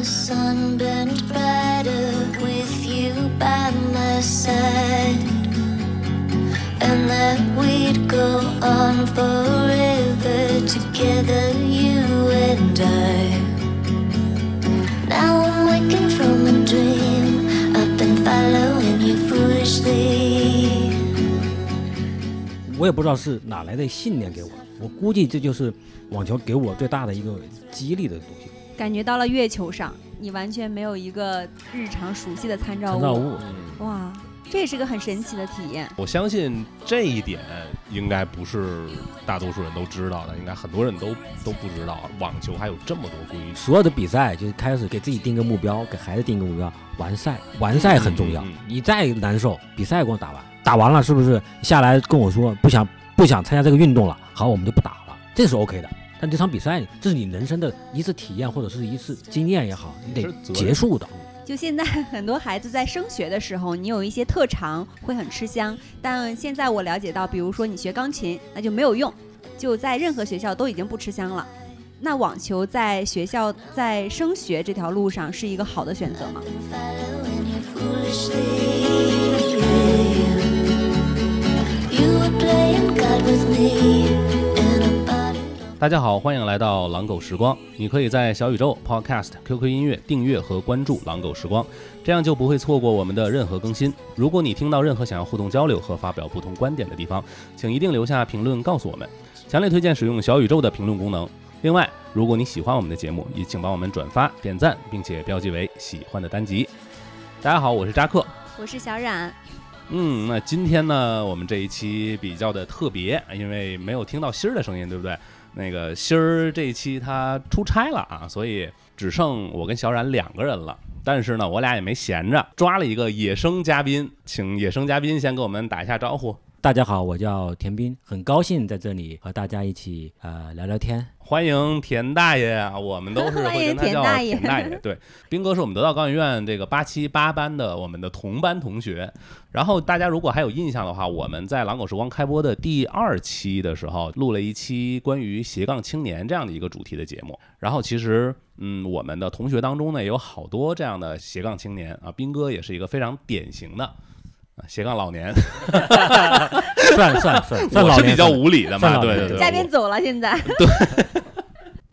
the sun burned brighter with you by my side. And that we'd go on forever together, you and I. Now I'm waking from a dream, up and following you foolishly. 我也不知道是哪来的信念给我，我估计这就是网球给我最大的一个激励的东西。感觉到了月球上，你完全没有一个日常熟悉的参照物。参照物，嗯，哇，这也是个很神奇的体验。我相信这一点应该不是大多数人都知道的，应该很多人都都不知道，网球还有这么多规矩。所有的比赛就是开始给自己定个目标，给孩子定个目标，完赛，完赛很重要嗯嗯嗯。你再难受，比赛给我打完，打完了是不是下来跟我说不想不想参加这个运动了？好，我们就不打了，这是 OK 的。但这场比赛，这是你人生的一次体验或者是一次经验也好，你得结束的。就现在 很多孩子在升学的时候，你有一些特长会很吃香，但现在我了解到，比如说你学钢琴，那就没有用，就在任何学校都已经不吃香了。那网球在学校在升学这条路上是一个好的选择吗？you were playing God with me. 大家好，欢迎来到狼狗时光。你可以在小宇宙、Podcast、QQ 音乐订阅和关注狼狗时光，这样就不会错过我们的任何更新。如果你听到任何想要互动交流和发表不同观点的地方，请一定留下评论告诉我们。强烈推荐使用小宇宙的评论功能。另外，如果你喜欢我们的节目，也请帮我们转发、点赞，并且标记为喜欢的单集。大家好，我是扎克。我是小冉，嗯，那今天呢，我们这一期比较的特别，因为没有听到心儿的声音，对不对？那个芯儿这一期他出差了啊，所以只剩我跟小冉两个人了。但是呢，我俩也没闲着，抓了一个野生嘉宾，请野生嘉宾先给我们打一下招呼。大家好，我叫田斌，很高兴在这里和大家一起呃聊聊天。欢迎田大爷啊，我们都是会跟他叫 欢迎田田大爷。对，斌哥是我们得道高演院这个八七八班的我们的同班同学。然后大家如果还有印象的话，我们在狼狗时光开播的第二期的时候，录了一期关于斜杠青年这样的一个主题的节目。然后其实，嗯，我们的同学当中呢，也有好多这样的斜杠青年啊，斌哥也是一个非常典型的。啊斜杠老年，算算算算是比较无理的嘛，对对对。嘉宾走了，现在 对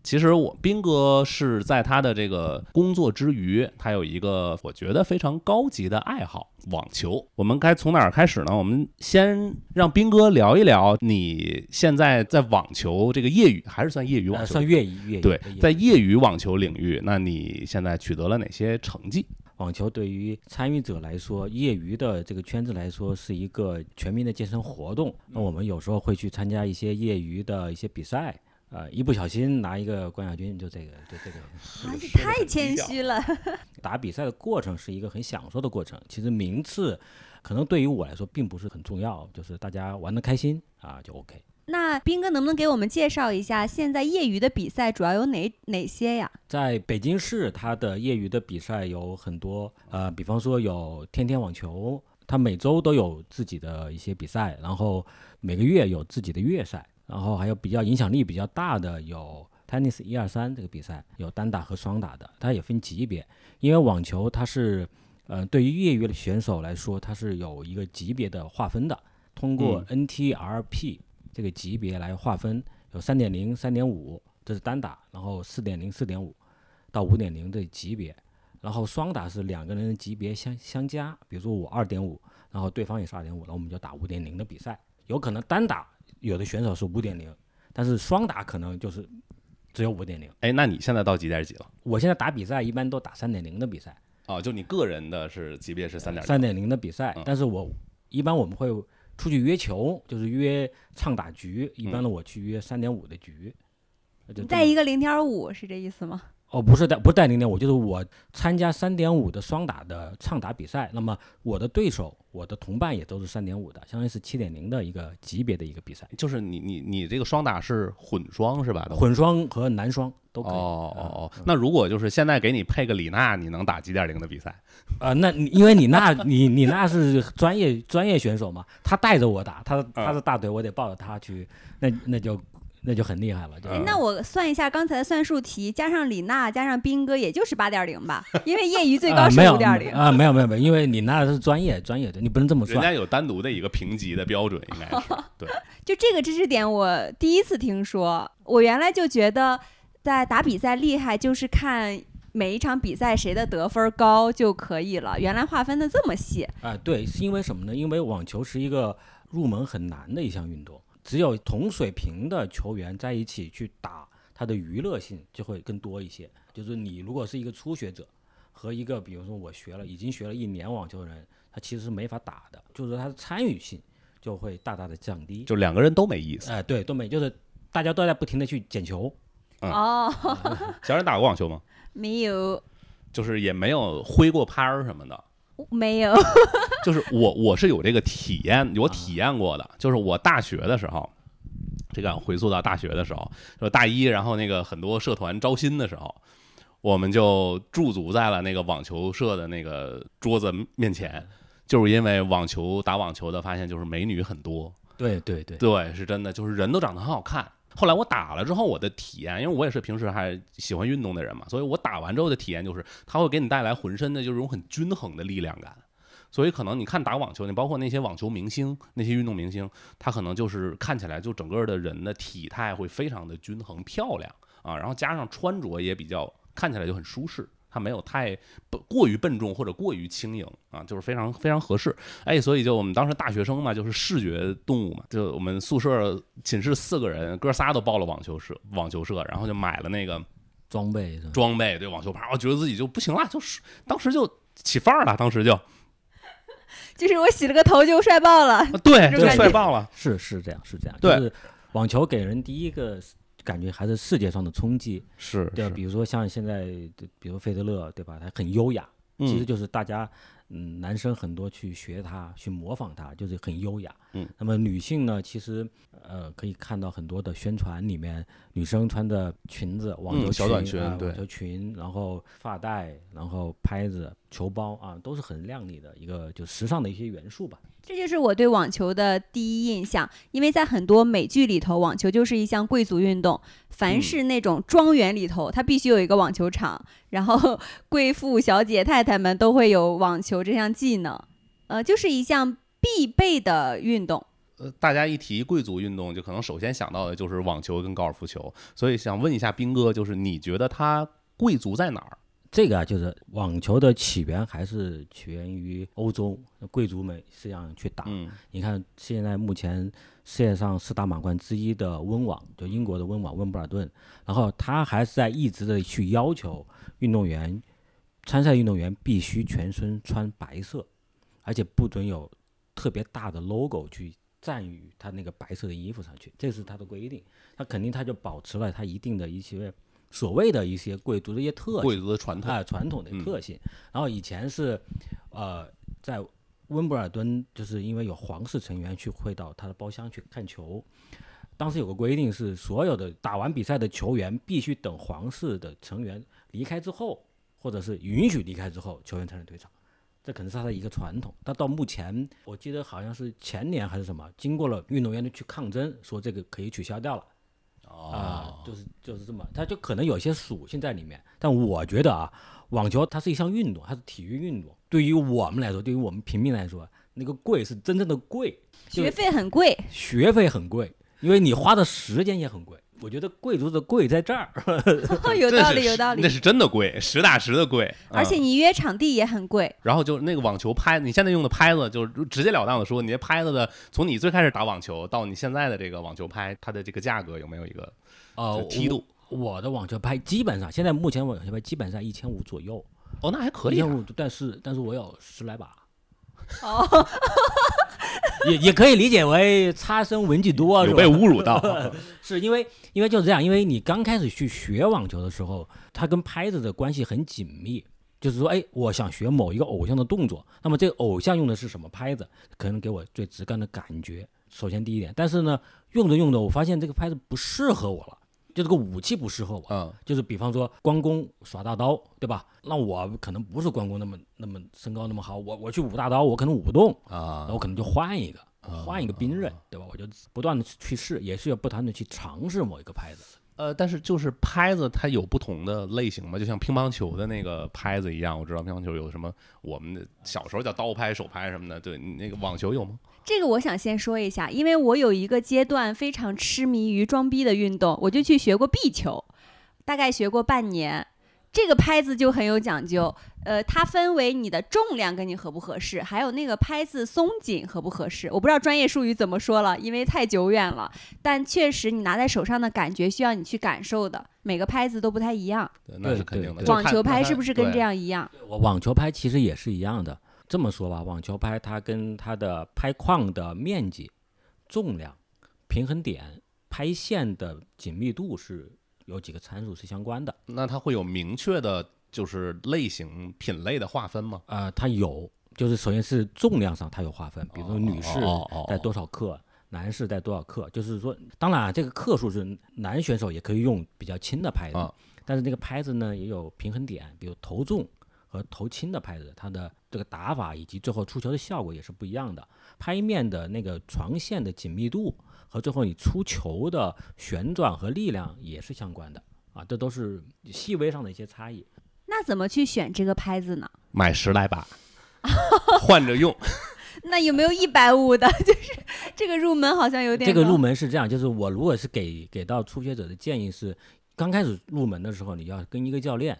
其实我斌哥是在他的这个工作之余，他有一个我觉得非常高级的爱好——网球。我们该从哪儿开始呢？我们先让斌哥聊一聊你现在在网球这个业余，还是算业余网球？呃算业余业余对在业余网球领域，那你现在取得了哪些成绩？网球对于参与者来说，业余的这个圈子来说是一个全民的健身活动。那我们有时候会去参加一些业余的一些比赛，呃，一不小心拿一个冠亚军，就这个，就这个。啊，你太谦虚了。打比赛的过程是一个很享受的过程，其实名次可能对于我来说并不是很重要，就是大家玩的开心啊就 OK。那斌哥能不能给我们介绍一下现在业余的比赛主要有哪哪些呀？在北京市，它的业余的比赛有很多，呃，比方说有天天网球，它每周都有自己的一些比赛，然后每个月有自己的月赛，然后还有比较影响力比较大的有 tennis 一二三这个比赛，有单打和双打的，它也分级别，因为网球它是，呃，对于业余的选手来说，它是有一个级别的划分的，通过 NTRP 这个级别来划分，有三点零、三点五，这是单打，然后四点零、四点五。到五点零的级别，然后双打是两个人的级别相相加，比如说我二点五，然后对方也是二点五，然后我们就打五点零的比赛。有可能单打有的选手是五点零，但是双打可能就是只有五点零。哎，那你现在到几点几了？我现在打比赛一般都打三点零的比赛，哦，就你个人的是级别是三点三点零的比赛嗯，但是我一般我们会出去约球，就是约畅打局，一嗯般的我去约三点五的局。就这么带一个零点五是这意思吗？哦，不是带不是带零点五，就是我参加三点五的双打的畅打比赛，那么我的对手、我的同伴也都是三点五的，相当于是七点零的一个级别的一个比赛，就是你你你这个双打是混双是吧？混双和男双都可以。哦哦哦嗯，那如果就是现在给你配个李娜，你能打几点零的比赛？啊、那你因为你那你你那是专业专业选手嘛，他带着我打，他他是大腿，我得抱着他去，那那就那就很厉害了。就嗯那我算一下刚才的算术题，加上李娜，加上斌哥，也就是八点零吧？因为业余最高是啊没有五点零。啊，没有没有没有，因为你那是专业专业的，你不能这么算。人家有单独的一个评级的标准，应该是 对。就这个知识点，我第一次听说。我原来就觉得，在打比赛厉害就是看每一场比赛谁的得分高就可以了。原来划分的这么细。啊，对，是因为什么呢？因为网球是一个入门很难的一项运动，只有同水平的球员在一起去打，他的娱乐性就会更多一些。就是你如果是一个初学者，和一个比如说我学了已经学了一年网球的人，他其实是没法打的，就是他的参与性就会大大的降低。就两个人都没意思。哎、对，都没，就是大家都在不停的去捡球。嗯哦，小冉打过网球吗？没有，就是也没有挥过拍儿什么的。没有。就是我我是有这个体验，我体验过的。就是我大学的时候，这个回溯到大学的时候，就大一，然后那个很多社团招新的时候，我们就驻足在了那个网球社的那个桌子面前，就是因为网球打网球的发现就是美女很多，对对对，对，是真的，就是人都长得很好看。后来我打了之后，我的体验，因为我也是平时还喜欢运动的人嘛，所以我打完之后的体验就是，它会给你带来浑身的就是种很均衡的力量感。所以可能你看打网球，你包括那些网球明星、那些运动明星，他可能就是看起来就整个的人的体态会非常的均衡漂亮啊，然后加上穿着也比较看起来就很舒适。它没有太过于笨重或者过于轻盈啊，就是非常非常合适。哎，所以就我们当时大学生嘛，就是视觉动物嘛，就我们宿舍寝室四个人，哥仨都报了网球社，网球社，然后就买了那个装备？装备，对网球拍，我觉得自己就不行了，就是当时就起范儿了，当时就 就是我洗了个头就帅爆了。啊对，就帅爆了。是是这样是这样，对就是网球给人第一个感觉还是视觉上的冲击，是对吧？比如说像现在，比如费德勒，对吧？他很优雅，其实嗯就是大家，嗯，男生很多去学他，去模仿他，就是很优雅。嗯，那么女性呢，其实呃可以看到很多的宣传里面，女生穿的裙子，网球嗯小短裙啊网球裙，然后发带，然后拍子、球包啊，都是很靓丽的一个就时尚的一些元素吧。这就是我对网球的第一印象，因为在很多美剧里头，网球就是一项贵族运动。凡嗯是那种庄园里头，它必须有一个网球场，然后 贵妇、小姐、太太们都会有网球这项技能，呃，就是一项必备的运动。呃，大家一提贵族运动，就可能首先想到的就是网球跟高尔夫球，所以想问一下斌哥，就是你觉得它贵族在哪儿？这个啊，就是网球的起源还是起源于欧洲，贵族们是这样去打。嗯你看，现在目前世界上四大满贯之一的温网，就英国的温网温布尔顿，然后他还是在一直的去要求运动员，参赛运动员必须全身穿白色，而且不准有特别大的 logo 去占于他那个白色的衣服上去，这是他的规定。他肯定他就保持了他一定的一些所谓的一些贵族的一些特性。贵族的传统。啊传统的嗯特性。然后以前是，呃，在温布尔敦，就是因为有皇室成员去会到他的包厢去看球，当时有个规定是，所有的打完比赛的球员必须等皇室的成员离开之后，或者是允许离开之后，球员才能退场。这可能是他的一个传统，但到目前，我记得好像是前年还是什么，经过了运动员的去抗争，说这个可以取消掉了。啊、哦，就是就是这么，它就可能有一些属性在里面。但我觉得啊，网球它是一项运动，它是体育运动。对于我们来说，对于我们平民来说，那个贵是真正的贵，学费很贵，学费很贵，因为你花的时间也很贵。我觉得贵族的贵在这儿，有道理，有道理那。是真的贵，实打实的贵。而且嗯你约场地也很贵，然后就那个网球拍，你现在用的拍子，就是直截了当的说，你这拍子的，从你最开始打网球到你现在的这个网球拍，它的这个价格有没有一个呃，梯度？我。我的网球拍基本上，现在目前网球拍基本上一千五左右，哦，那还可以啊。一千五，但是但是我有十来把，哦，也也可以理解为差生文具多，有被侮辱到。是因为因为就是这样，因为你刚开始去学网球的时候，它跟拍子的关系很紧密。就是说，哎，我想学某一个偶像的动作，那么这个偶像用的是什么拍子，可能给我最直观的感觉。首先第一点，但是呢，用着用着，我发现这个拍子不适合我了，就这个武器不适合我。嗯，就是比方说关公耍大刀，对吧？那我可能不是关公那么那么身高那么好，我我去舞大刀，我可能舞不动，啊那我可能就换一个。换一个兵刃，对吧？我就不断的去试，也是要不断的去尝试某一个拍子。呃，但是就是拍子它有不同的类型嘛，就像乒乓球的那个拍子一样。我知道乒乓球有什么，我们的小时候叫刀拍、手拍什么的。对，你那个网球有吗？这个我想先说一下，因为我有一个阶段非常痴迷于装逼的运动，我就去学过壁球，大概学过半年。这个拍子就很有讲究，呃，它分为你的重量跟你合不合适，还有那个拍子松紧合不合适。我不知道专业术语怎么说了，因为太久远了。但确实，你拿在手上的感觉需要你去感受的，每个拍子都不太一样。对，那是肯定的。网球拍是不是跟这样一样？我网球拍其实也是一样的。这么说吧，网球拍它跟它的拍框的面积、重量、平衡点、拍线的紧密度是有几个参数是相关的。那它会有明确的，就是类型品类的划分吗？呃，它有，就是首先是重量上它有划分，比如说女士哦哦哦带多少克，男士带多少克，就是说，当然啊这个克数是男选手也可以用比较轻的拍子，啊但是那个拍子呢也有平衡点，比如头重和头轻的拍子，它的这个打法以及最后出球的效果也是不一样的。拍面的那个床线的紧密度和最后你出球的旋转和力量也是相关的啊，这都是细微上的一些差异。那怎么去选这个拍子呢？买十来把，换着用。那有没有一百五的？就是这个入门好像有点这个入门是这样，就是我如果是给给到初学者的建议是，刚开始入门的时候，你要跟一个教练，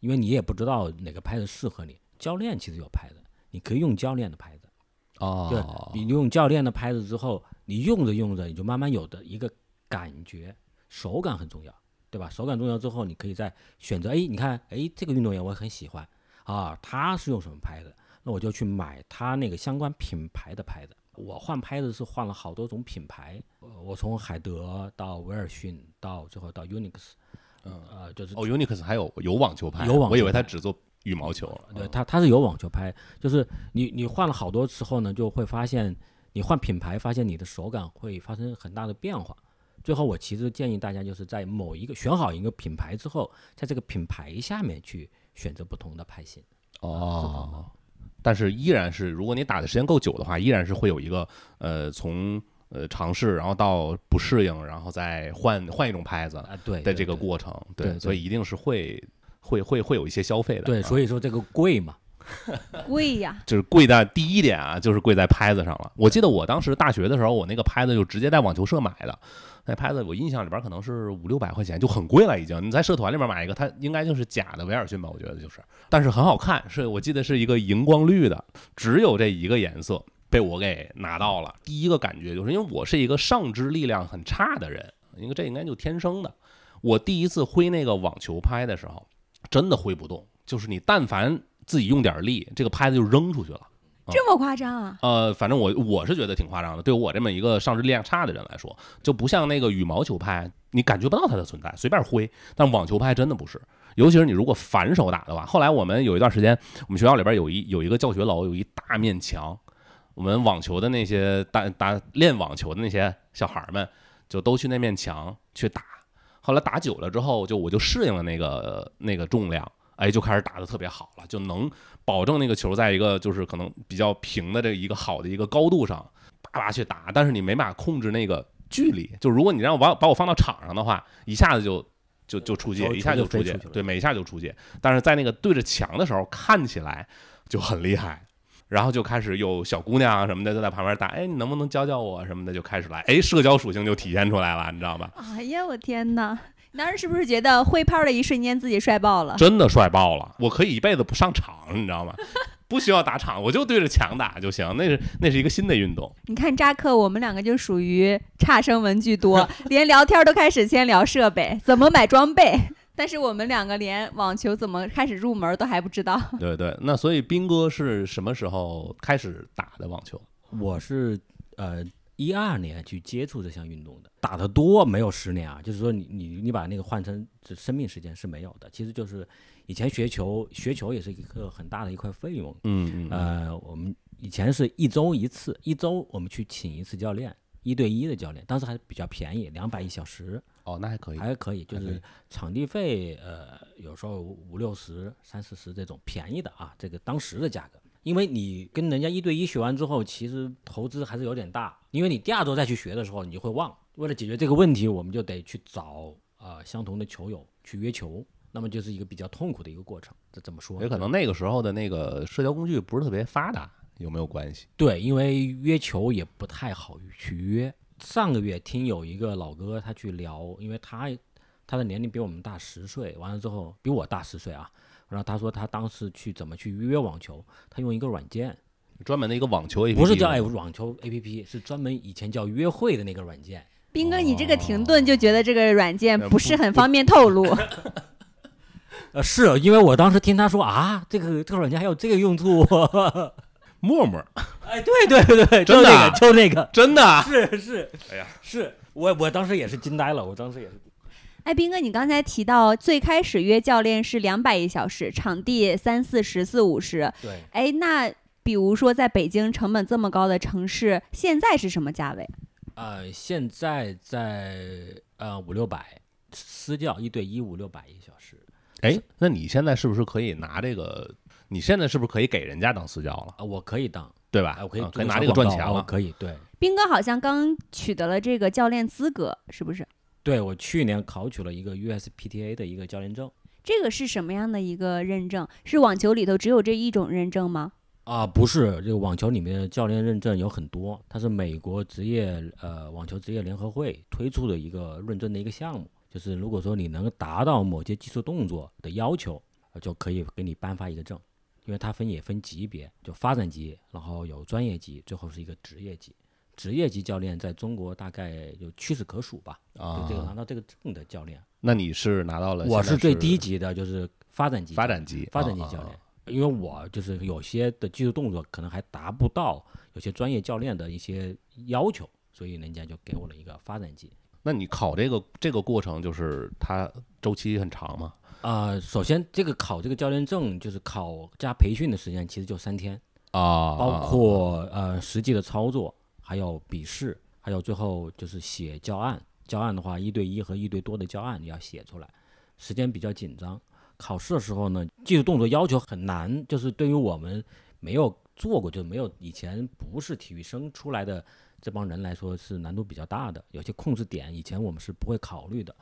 因为你也不知道哪个拍子适合你。教练其实有拍子，你可以用教练的拍子。对哦，你用教练的拍子之后，你用着用着，你就慢慢有的一个感觉，手感很重要，对吧？手感重要之后，你可以再选择，哎，你看，哎，这个运动员我很喜欢啊，他是用什么拍子？那我就去买他那个相关品牌的拍子。我换拍子是换了好多种品牌，呃我从海德到威尔逊，到最后到 Unix，嗯呃，就是哦，Unix 还有有网球拍，有网我以为他只做羽毛球。对，它它是有网球拍，就是你你换了好多之后呢，就会发现你换品牌，发现你的手感会发生很大的变化。最后，我其实建议大家就是在某一个选好一个品牌之后，在这个品牌下面去选择不同的拍型。哦，但是依然是，如果你打的时间够久的话，依然是会有一个呃从呃尝试，然后到不适应，然后再换换一种拍子啊，对的这个过程。对对所以一定是会会会会有一些消费的。对，啊所以说这个贵嘛，贵呀。就是贵在第一点啊，就是贵在拍子上了。我记得我当时大学的时候，我那个拍子就直接在网球社买的，那拍子我印象里边可能是五六百块钱，就很贵了已经。你在社团里边买一个，它应该就是假的威尔逊吧，我觉得就是，但是很好看，是我记得是一个荧光绿的，只有这一个颜色。被我给拿到了，第一个感觉就是因为我是一个上肢力量很差的人，因为这应该就天生的。我第一次挥那个网球拍的时候，真的挥不动，就是你但凡自己用点力，这个拍子就扔出去了。这么夸张啊？呃，反正我我是觉得挺夸张的。对我这么一个上肢力量差的人来说，就不像那个羽毛球拍，你感觉不到它的存在，随便挥。但网球拍真的不是，尤其是你如果反手打的话。后来我们有一段时间，我们学校里边有一有一个教学楼，有一大面墙，我们网球的那些打打练网球的那些小孩儿们，就都去那面墙去打。后来打久了之后，就我就适应了那个那个重量，哎，就开始打的特别好了，就能保证那个球在一个就是可能比较平的这一个好的一个高度上，叭叭去打，但是你没法控制那个距离。就如果你让我把把我放到场上的话，一下子就就就出界，一下就出界，对，每一下就出界。但是在那个对着墙的时候，看起来就很厉害。然后就开始有小姑娘啊什么的就在旁边打，哎，你能不能教教我什么的，就开始来，哎，社交属性就体现出来了，你知道吧？哎呀，我天哪！你当时是不是觉得挥拍的一瞬间自己帅爆了？真的帅爆了，我可以一辈子不上场，你知道吗？不需要打场，我就对着墙打就行。那是那是一个新的运动，你看扎克，我们两个就属于差生文具多，连聊天都开始先聊设备，怎么买装备。但是我们两个连网球怎么开始入门都还不知道。对对。那所以斌哥是什么时候开始打的网球？我是呃一二年去接触这项运动的，打得多没有十年啊，就是说你你你把那个换成生命时间是没有的，其实就是以前学球学球也是一个很大的一块费用，嗯嗯呃，我们以前是一周一次，一周我们去请一次教练，一对一的教练，当时还比较便宜，两百一小时，哦，那还可以。还可以，就是场地费，呃，有时候五六十、三四十这种便宜的啊，这个当时的价格。因为你跟人家一对一学完之后，其实投资还是有点大，因为你第二周再去学的时候，你就会忘。为了解决这个问题，我们就得去找啊、相同的球友去约球，那么就是一个比较痛苦的一个过程。这怎么说？也可能那个时候的那个社交工具不是特别发达，有没有关系？对，因为约球也不太好去约。上个月听有一个老哥他去聊，因为他他的年龄比我们大十岁，完了之后比我大十岁啊。然后他说他当时去怎么去约网球，他用一个软件，专门的一个网球 APP，不是叫哎网球 APP，是专门以前叫约会的那个软件。斌哥，你这个停顿就觉得这个软件呃不是很方便透露。呃，是因为我当时听他说啊，这个这个软件还有这个用处，陌陌，哎，对对对，就真的啊那个就那个，真的啊，是是，哎呀，是我我当时也是惊呆了，我当时也是。哎，斌哥，你刚才提到最开始约教练是两百一小时，场地三四十、四五十。对，哎，那比如说在北京成本这么高的城市，现在是什么价位？呃，现在在呃五六百私教一对一五六百一小时哎，那你现在是不是可以拿这个？你现在是不是可以给人家当私教了，啊、我可以当，对吧？啊，我可以啊可以拿这个赚钱了。可以，对，斌哥好像刚取得了这个教练资格，是不是？对我去年考取了一个 USPTA 的一个教练证这个是什么样的一个认证？是网球里头只有这一种认证吗？啊，不是这个网球里面的教练认证有很多，它是美国职业呃网球职业联合会推出的一个认证的一个项目，就是如果说你能达到某些技术动作的要求，呃就可以给你颁发一个证，因为它分也分级别，就发展级，然后有专业级，最后是一个职业级。职业级教练在中国大概就屈指可数吧，啊就这个拿到这个证的教练，那你是拿到了？我是最低级的，就是发展级发展级，发展级教练，因为我就是有些的技术动作可能还达不到有些专业教练的一些要求，所以人家就给我了一个发展级。那你考这个这个过程，就是它周期很长吗？啊、首先这个考这个教练证，就是考加培训的时间其实就三天，啊，包括呃实际的操作，还有笔试，还有最后就是写教案。教案的话，一对一和一对多的教案你要写出来，时间比较紧张。考试的时候呢，技术动作要求很难，就是对于我们没有做过，就没有以前不是体育生出来的这帮人来说，是难度比较大的。有些控制点以前我们是不会考虑的。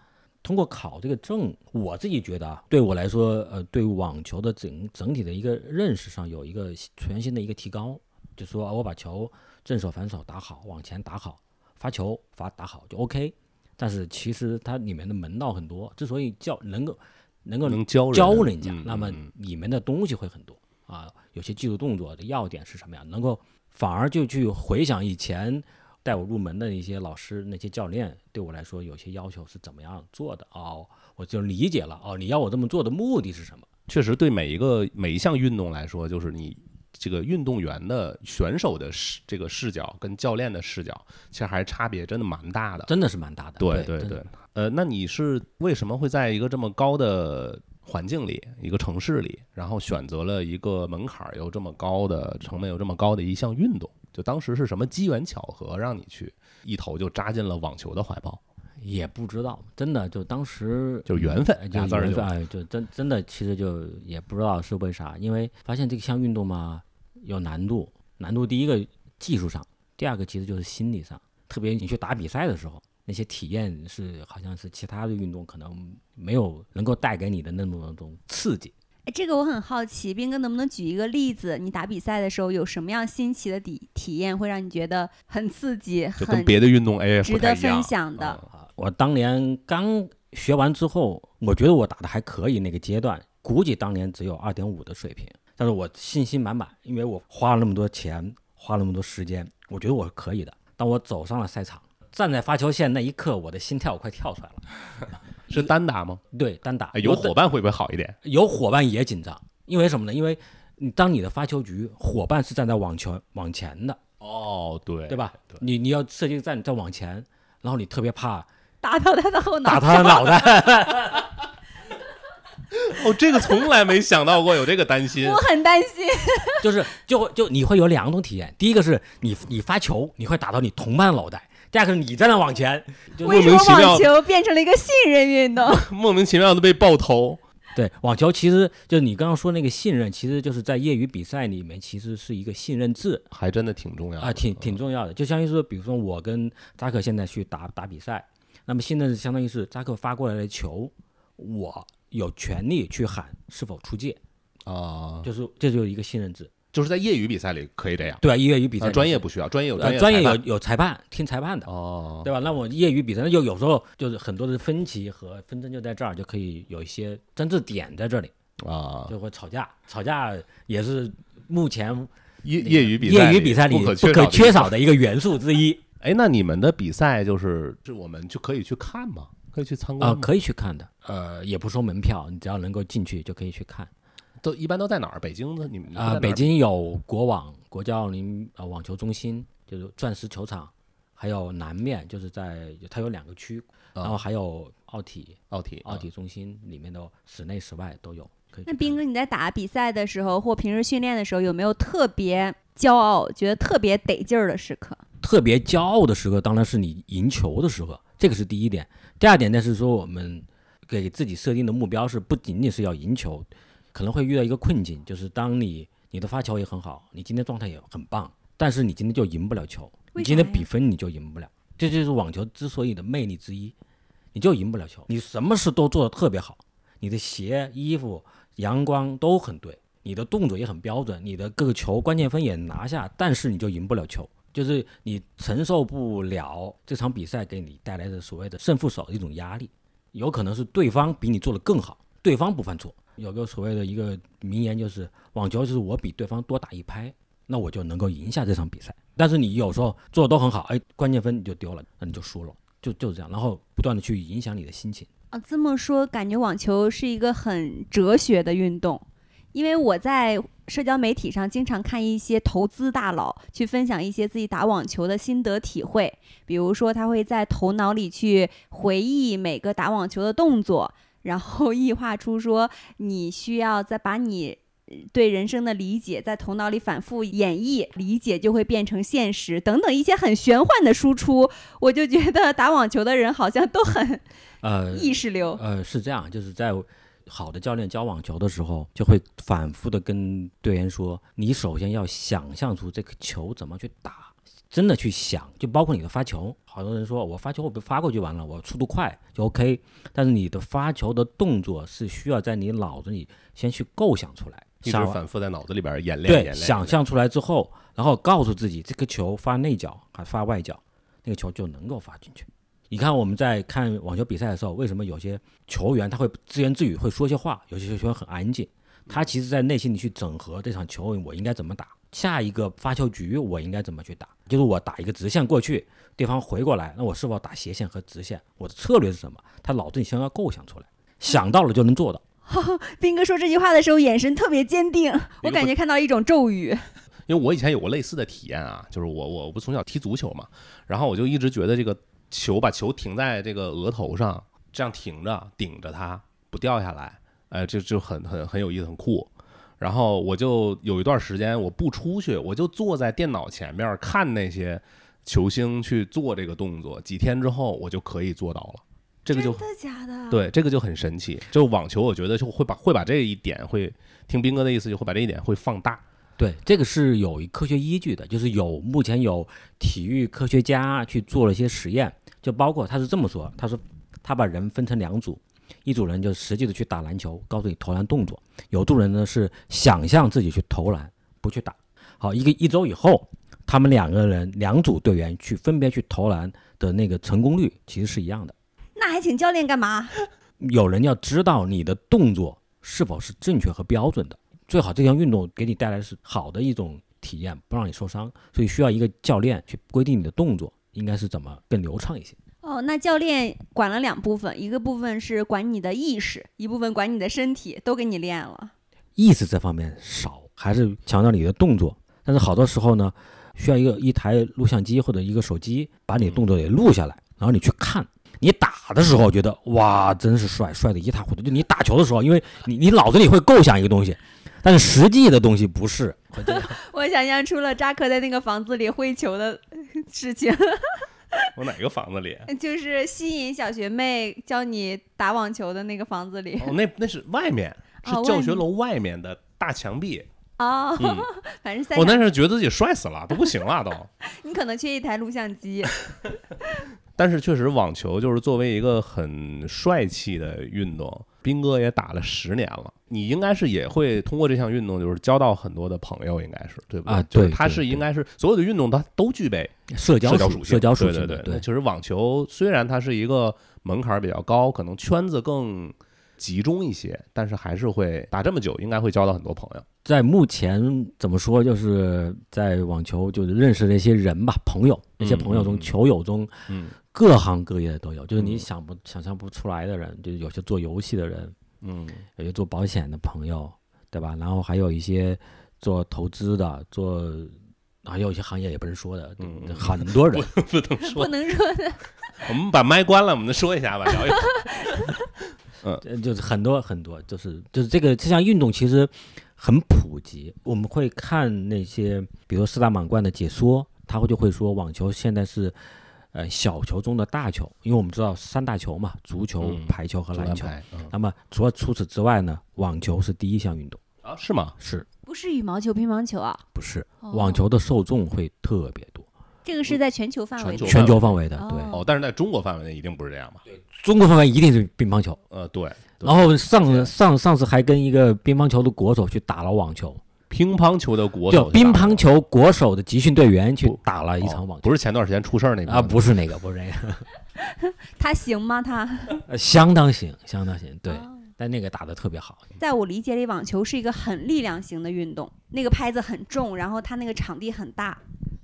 通过考这个证，我自己觉得啊，对我来说，呃，对网球的整整体的一个认识上有一个全新的一个提高。就说啊我把球正手反手打好，往前打好，发球发打好就 OK。但是其实它里面的门道很多，之所以教能够能够能教人教人家，嗯那么嗯里面的东西会很多啊。有些技术动作的要点是什么样，能够反而就去回想以前带我入门的一些老师、那些教练，对我来说有些要求是怎么样做的哦，我就理解了哦，你要我这么做的目的是什么？确实对每一个每一项运动来说，就是你这个运动员的选手的视这个视角跟教练的视角，其实还是差别真的蛮大的。真的是蛮大的。对对对，呃，那你是为什么会在一个这么高的环境里，一个城市里，然后选择了一个门槛儿又这么高的、成本又这么高的一项运动？就当时是什么机缘巧合让你去一头就扎进了网球的怀抱？也不知道，真的就当时就缘分哎就缘分，哎，就真真的其实就也不知道是为啥，因为发现这项运动嘛有难度，难度第一个技术上，第二个其实就是心理上，特别你去打比赛的时候，那些体验是好像是其他的运动可能没有能够带给你的那么种刺激。哎，这个我很好奇，斌哥能不能举一个例子？你打比赛的时候有什么样新奇的体体验，会让你觉得很刺激、就跟很别的运动哎值得不太一样分享的？我当年刚学完之后，我觉得我打的还可以，那个阶段估计当年只有二点五的水平，但是我信心满满，因为我花了那么多钱，花了那么多时间，我觉得我是可以的。当我走上了赛场，站在发球线那一刻，我的心跳快跳出来了。是单打吗？对，单打哎有伙伴会不会好一点？有伙伴也紧张，因为什么呢？因为你当你的发球局伙伴是站在网球往前的，哦，对对吧？你你要设计站在往前，然后你特别怕打到他的后脑打他的脑袋。哦，这个从来没想到过有这个担心我很担心。就是就会就你会有两种体验，第一个是你你发球你会打到你同伴脑袋，第二个是你在那往前，就为什么莫名其妙网球变成了一个信任运动？莫名其妙的被爆头。对，网球其实就是你刚刚说那个信任，其实就是在业余比赛里面，其实是一个信任制还真的挺重要的啊，挺挺重要的。就相当于说，比如说我跟扎克现在去打打比赛，那么信任是相当于是扎克发过来的球，我有权利去喊是否出界，啊，就是这就是一个信任制。就是在业余比赛里可以这样，对啊，业余比赛呃专业不需要，专业有呃专业裁判有有裁判听裁判的。哦，对吧？那我业余比赛，那就有时候就是很多的分歧和纷争就在这儿，就可以有一些争执点在这里，啊，就会吵架。吵架也是目前业业余比业余比赛里不可缺少少的一个元素之一 哎，那你们的比赛就是，是我们就可以去看吗？可以去参啊、观啊？可以去看的。呃，也不收门票，你只要能够进去就可以去看都一般都在哪儿？北京的你们啊、北京有国网国家奥林呃网球中心，就是钻石球场，还有南面就是在它有两个区，然后还有奥体奥体奥体中心里面的室内室外都有。那斌哥，你在打比赛的时候或平时训练的时候，有没有特别骄傲、觉得特别得劲儿的时刻？特别骄傲的时刻，当然是你赢球的时刻，这个是第一点。第二点呢是说，我们给自己设定的目标是不仅仅是要赢球，可能会遇到一个困境，就是当你你的发球也很好，你今天状态也很棒，但是你今天就赢不了球，你今天比分你就赢不了，这就是网球之所以的魅力之一，你就赢不了球。你什么事都做得特别好，你的鞋、衣服、阳光都很对，你的动作也很标准，你的各个球关键分也拿下，但是你就赢不了球。就是你承受不了这场比赛给你带来的所谓的胜负手的一种压力，有可能是对方比你做得更好，对方不犯错。有个所谓的一个名言就是，网球就是我比对方多打一拍，那我就能够赢下这场比赛。但是你有时候做的都很好，哎，关键分你就丢了，那你就输了，就就是这样，然后不断的去影响你的心情。啊，这么说，感觉网球是一个很哲学的运动，因为我在社交媒体上经常看一些投资大佬去分享一些自己打网球的心得体会，比如说他会在头脑里去回忆每个打网球的动作，然后异化出说你需要再把你。呃对人生的理解在头脑里反复演绎，理解就会变成现实，等等一些很玄幻的输出，我就觉得打网球的人好像都很 呃，意识流。呃，是这样，就是在好的教练教网球的时候，就会反复的跟队员说，你首先要想象出这个球怎么去打，真的去想，就包括你的发球。好多人说我发球我被发过去完了，我速度快就 OK，但是你的发球的动作是需要在你脑子里先去构想出来，一直反复在脑子里边演练对演练，想象出来之后，然后告诉自己这个球发内角还发外角，那个球就能够发进去。你看我们在看网球比赛的时候，为什么有些球员他会自言自语，会说些话，有些球员很安静，他其实在内心里去整合这场球我应该怎么打，下一个发球局我应该怎么去打，就是我打一个直线过去，对方回过来，那我是否打斜线和直线，我的策略是什么？他脑子里先要构想出来，想到了就能做到。斌哥说这句话的时候，眼神特别坚定，我感觉看到一种咒语。因为我以前有过类似的体验啊，就是我我不从小踢足球嘛，然后我就一直觉得这个球把球停在这个额头上，这样停着顶着它不掉下来，哎，这就很很很有意思，很酷。然后我就有一段时间我不出去，我就坐在电脑前面看那些球星去做这个动作，几天之后我就可以做到了，这个就真的假的？，对，这个就很神奇。就网球，我觉得就会把会把这一点会听斌哥的意思，就会把这一点会放大。对，这个是有科学依据的，就是有目前有体育科学家去做了一些实验，就包括他是这么说，他说他把人分成两组，一组人就实际的去打篮球，告诉你投篮动作；有组人呢是想象自己去投篮，不去打。好，一个一周以后，他们两个人两组队员去分别去投篮的那个成功率其实是一样的。那还请教练干嘛？有人要知道你的动作是否是正确和标准的，最好这项运动给你带来是好的一种体验，不让你受伤，所以需要一个教练去规定你的动作应该是怎么更流畅一些。哦，那教练管了两部分，一个部分是管你的意识，一部分管你的身体，都给你练了。意识这方面少，还是强调你的动作，但是好多时候呢，需要一个一台录像机或者一个手机把你动作给录下来，然后你去看。你打的时候觉得哇，真是帅，帅的一塌糊涂。就你打球的时候，因为你你脑子里会构想一个东西，但是实际的东西不是。我想象出了扎克在那个房子里挥球的事情。我哪个房子里？就是吸引小学妹教你打网球的那个房子里哦，那那是外面，是教学楼外面的大墙壁。哦，嗯，反正三我那场，是觉得自己帅死了，都不行了都。你可能缺一台录像机。但是确实，网球就是作为一个很帅气的运动，斌哥也打了十年了。你应该是也会通过这项运动，就是交到很多的朋友，应该是对吧对？啊就是它对对对是应该是所有的运动它都具备社交属性，社交属性对对对。那其实网球虽然它是一个门槛儿比较高，可能圈子更集中一些，但是还是会打这么久，应该会交到很多朋友。在目前怎么说，就是在网球就是认识那些人吧，朋友，那些朋友中，球友中，嗯各行各业的都有，就是你嗯想不想象不出来的人，就是有些做游戏的人，嗯有些做保险的朋友，对吧？然后还有一些做投资的，做还有一些行业也不能说的，嗯嗯很多人。不 能说不，能说的，我们把麦关了，我们说一下吧，聊一聊。嗯就是很多很多，就是就是这个这项运动其实很普及。我们会看那些，比如四大满贯的解说，他会就会说网球现在是呃小球中的大球，因为我们知道三大球嘛，足球、嗯排球和篮球。那么除了除此之外呢，网球是第一项运动，啊，是吗？是不是羽毛球、乒乓球啊？不是？哦网球的受众会特别多，这个是在全球范围。全球全球范围的。哦对，哦，但是在中国范围内一定不是这样吧？中国范围一定是乒乓球。呃，对。对然后上上上次还跟一个乒乓球的国手去打了网球，乒乓球的国手乒乓球国手的集训队员去打了一哦场网球。不是前段时间出事儿那个啊，不是那个，不是那个，他行吗？他 呃相当行，相当行，对，哦但那个打的特别好。在我理解里，网球是一个很力量型的运动，那个拍子很重，然后它那个场地很大。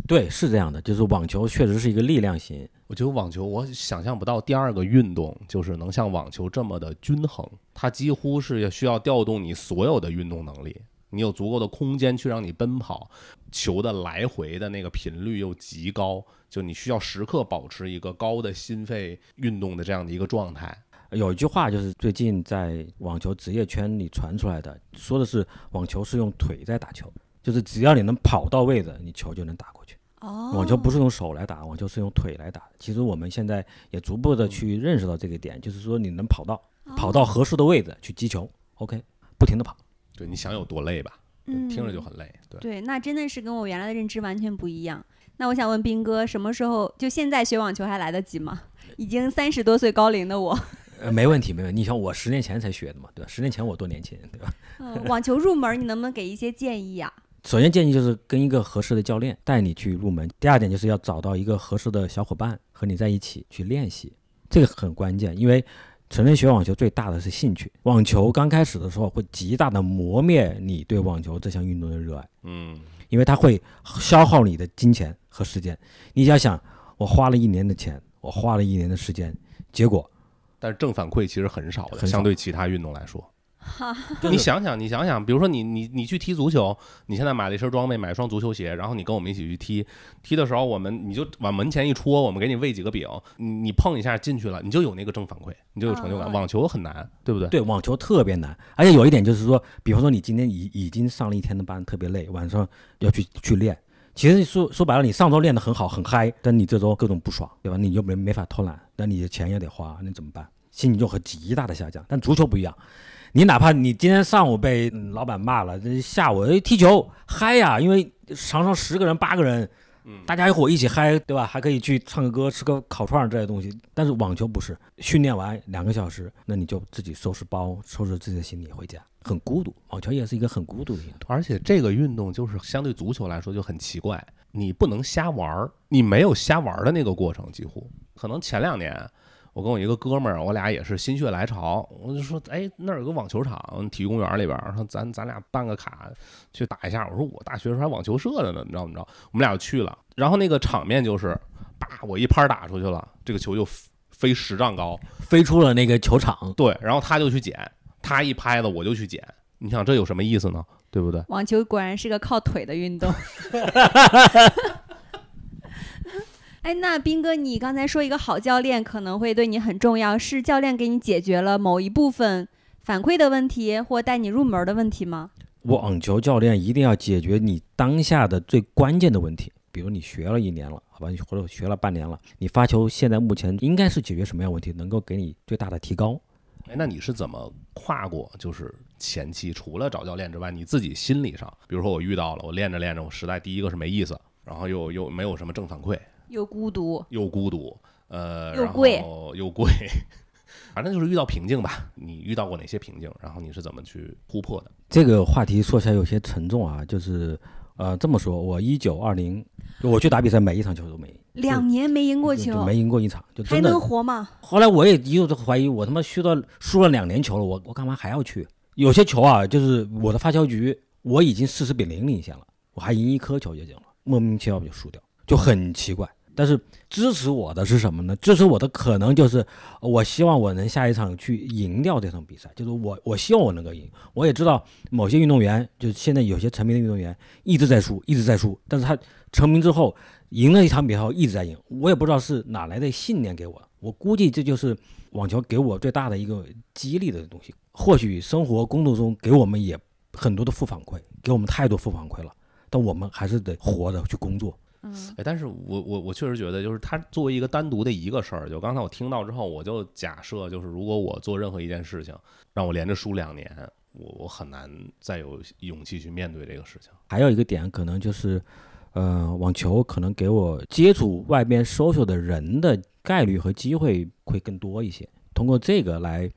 对，是这样的，就是网球确实是一个力量型，我觉得网球，我想象不到第二个运动就是能像网球这么的均衡，它几乎是需要调动你所有的运动能力，你有足够的空间去让你奔跑，球的来回的那个频率又极高，就你需要时刻保持一个高的心肺运动的这样的一个状态。有一句话就是最近在网球职业圈里传出来的，说的是网球是用腿在打球，就是只要你能跑到位置，你球就能打过去。哦网球不是用手来打，网球是用腿来打的。其实我们现在也逐步的去认识到这个点，就是说你能跑到跑到合适的位置去击球，OK，不停的跑。对，你想有多累吧？嗯听着就很累。对，对，那真的是跟我原来的认知完全不一样。那我想问斌哥，什么时候就现在学网球还来得及吗？已经三十多岁高龄的我，呃，没问题，没问题。你像我十年前才学的嘛，对吧？十年前我多年轻，对吧？嗯，网球入门，你能不能给一些建议啊、首先建议就是跟一个合适的教练带你去入门。第二点就是要找到一个合适的小伙伴和你在一起去练习，这个很关键。因为成人学网球最大的是兴趣，网球刚开始的时候会极大的磨灭你对网球这项运动的热爱，嗯，因为它会消耗你的金钱和时间。你想想，我花了一年的钱，我花了一年的时间，结果但是正反馈其实很少的，少相对其他运动来说。你想想，你想想，比如说你你你去踢足球，你现在买了一身装备，买一双足球鞋，然后你跟我们一起去踢，踢的时候我们你就往门前一戳，我们给你喂几个饼，你你碰一下进去了，你就有那个正反馈，你就有成就感。哦网球很难，对不对？对网球特别难，而且有一点就是说，比方说你今天已已经上了一天的班，特别累，晚上要去去练。其实说说白了，你上周练得很好很嗨，但你这周各种不爽，对吧？你又没没法偷懒，那你的钱也得花，那怎么办？心情就很极大的下降。但足球不一样，你哪怕你今天上午被嗯老板骂了，这下午哎踢球嗨呀，因为场上十个人八个人，大家一伙一起嗨，对吧？还可以去唱个歌、吃个烤串儿这些东西。但是网球不是，训练完两个小时，那你就自己收拾包、收拾自己的行李回家，很孤独。网球也是一个很孤独的运动。而且这个运动就是相对足球来说就很奇怪，你不能瞎玩儿，你没有瞎玩儿的那个过程，几乎可能前两年。我跟我一个哥们儿，我俩也是心血来潮，我就说，哎，那儿有个网球场，体育公园里边儿，说咱咱俩办个卡去打一下。我说我大学时候还网球社的呢，你知道怎么着？我们俩就去了，然后那个场面就是，叭，我一拍打出去了，这个球就飞十丈高，飞出了那个球场，对，然后他就去捡，他一拍子我就去捡，你想这有什么意思呢？对不对？网球果然是个靠腿的运动。哎，那斌哥，你刚才说一个好教练可能会对你很重要，是教练给你解决了某一部分反馈的问题，或带你入门的问题吗？网球教练一定要解决你当下的最关键的问题。比如你学了一年了，好吧，你或者学了半年了，你发球现在目前应该是解决什么样问题，能够给你最大的提高？哎，那你是怎么跨过就是前期？除了找教练之外，你自己心理上，比如说我遇到了，我练着练着，我实在第一个是没意思，然后又又没有什么正反馈，又孤独，又孤独，呃，又贵然后又贵，反正就是遇到瓶颈吧。你遇到过哪些瓶颈？然后你是怎么去突破的？这个话题说起来有些沉重啊，就是呃这么说，我一九二零我去打比赛，每一场球都没赢，两年没赢过球没赢过一场，就还真的能活吗？后来我也一度都怀疑，我他妈输到输了两年球了，我我干嘛还要去？有些球啊，就是我的发球局，我已经四十比零领先了，我还赢一颗球就行了，莫名其妙就输掉，就很奇怪。但是支持我的是什么呢？支持我的可能就是，我希望我能下一场去赢掉这场比赛，就是我我希望我能够赢。我也知道某些运动员，就是现在有些成名的运动员一直在输，一直在输，但是他成名之后赢了一场比赛后一直在赢，我也不知道是哪来的信念给我，我估计这就是网球给我最大的一个激励的东西。或许生活工作中给我们也很多的负反馈，给我们太多负反馈了，但我们还是得活着去工作。嗯，哎，但是我我我确实觉得，就是它作为一个单独的一个事儿，就刚才我听到之后，我就假设，就是如果我做任何一件事情，让我连着输两年，我我很难再有勇气去面对这个事情。还有一个点可能就是，呃，网球可能给我接触外边 social 的人的概率和机会会更多一些，通过这个来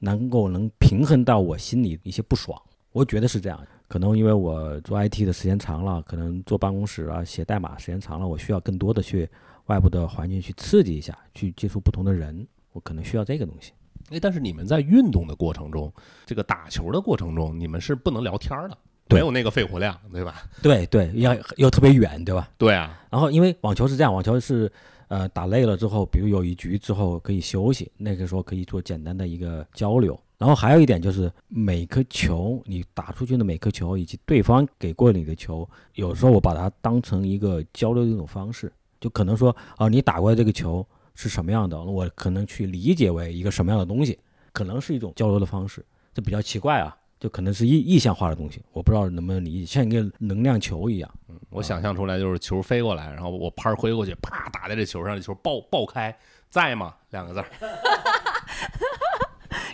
能够能平衡到我心里一些不爽，我觉得是这样。可能因为我做 IT 的时间长了，可能坐办公室啊写代码时间长了，我需要更多的去外部的环境去刺激一下，去接触不同的人，我可能需要这个东西。哎，但是你们在运动的过程中，这个打球的过程中，你们是不能聊天儿的，没有那个肺活量，对吧？对对，要又特别远，对吧？对啊，然后因为网球是这样，网球是呃打累了之后，比如有一局之后可以休息，那个时候可以做简单的一个交流。然后还有一点就是每颗球你打出去的每颗球，以及对方给过你的球，有时候我把它当成一个交流的一种方式，就可能说啊、你打过来这个球是什么样的，我可能去理解为一个什么样的东西，可能是一种交流的方式，这比较奇怪啊。就可能是意意象化的东西，我不知道能不能理解，像一个能量球一样。我想象出来就是球飞过来，然后我拍儿挥过去，啪打在这球上，这球爆爆开，在吗？两个字儿。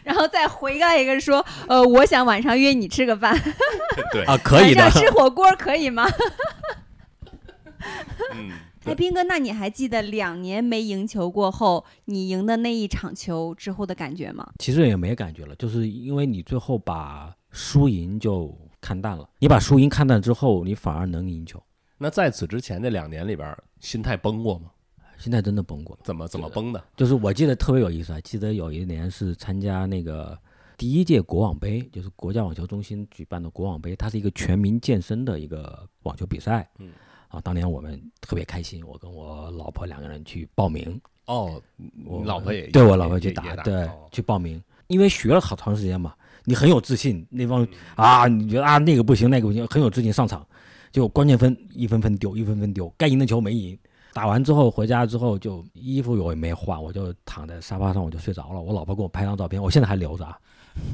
然后再回来一个说，呃，我想晚上约你吃个饭，对，啊，可以的晚。上吃火锅可以吗？嗯，哎，斌哥，那你还记得两年没赢球过后，你赢的那一场球之后的感觉吗？其实也没感觉了，就是因为你最后把输赢就看淡了。你把输赢看淡之后，你反而能赢球。那在此之前这两年里边儿，心态崩过吗？现在真的崩过，怎么怎么崩的？就是我记得特别有意思啊，记得有一年是参加那个第一届国网杯，就是国家网球中心举办的国网杯，它是一个全民健身的一个网球比赛。嗯，啊，当年我们特别开心，我跟我老婆两个人去报名，哦，我老婆也对我老婆去打，对哦，去报名，因为学了好长时间嘛，你很有自信，那帮啊，你觉得啊那个不行，那个不行，很有自信上场，就关键分一分分丢，一分分丢，该赢的球没赢。打完之后回家之后就衣服我也没换，我就躺在沙发上我就睡着了。我老婆给我拍张照片，我现在还留着啊。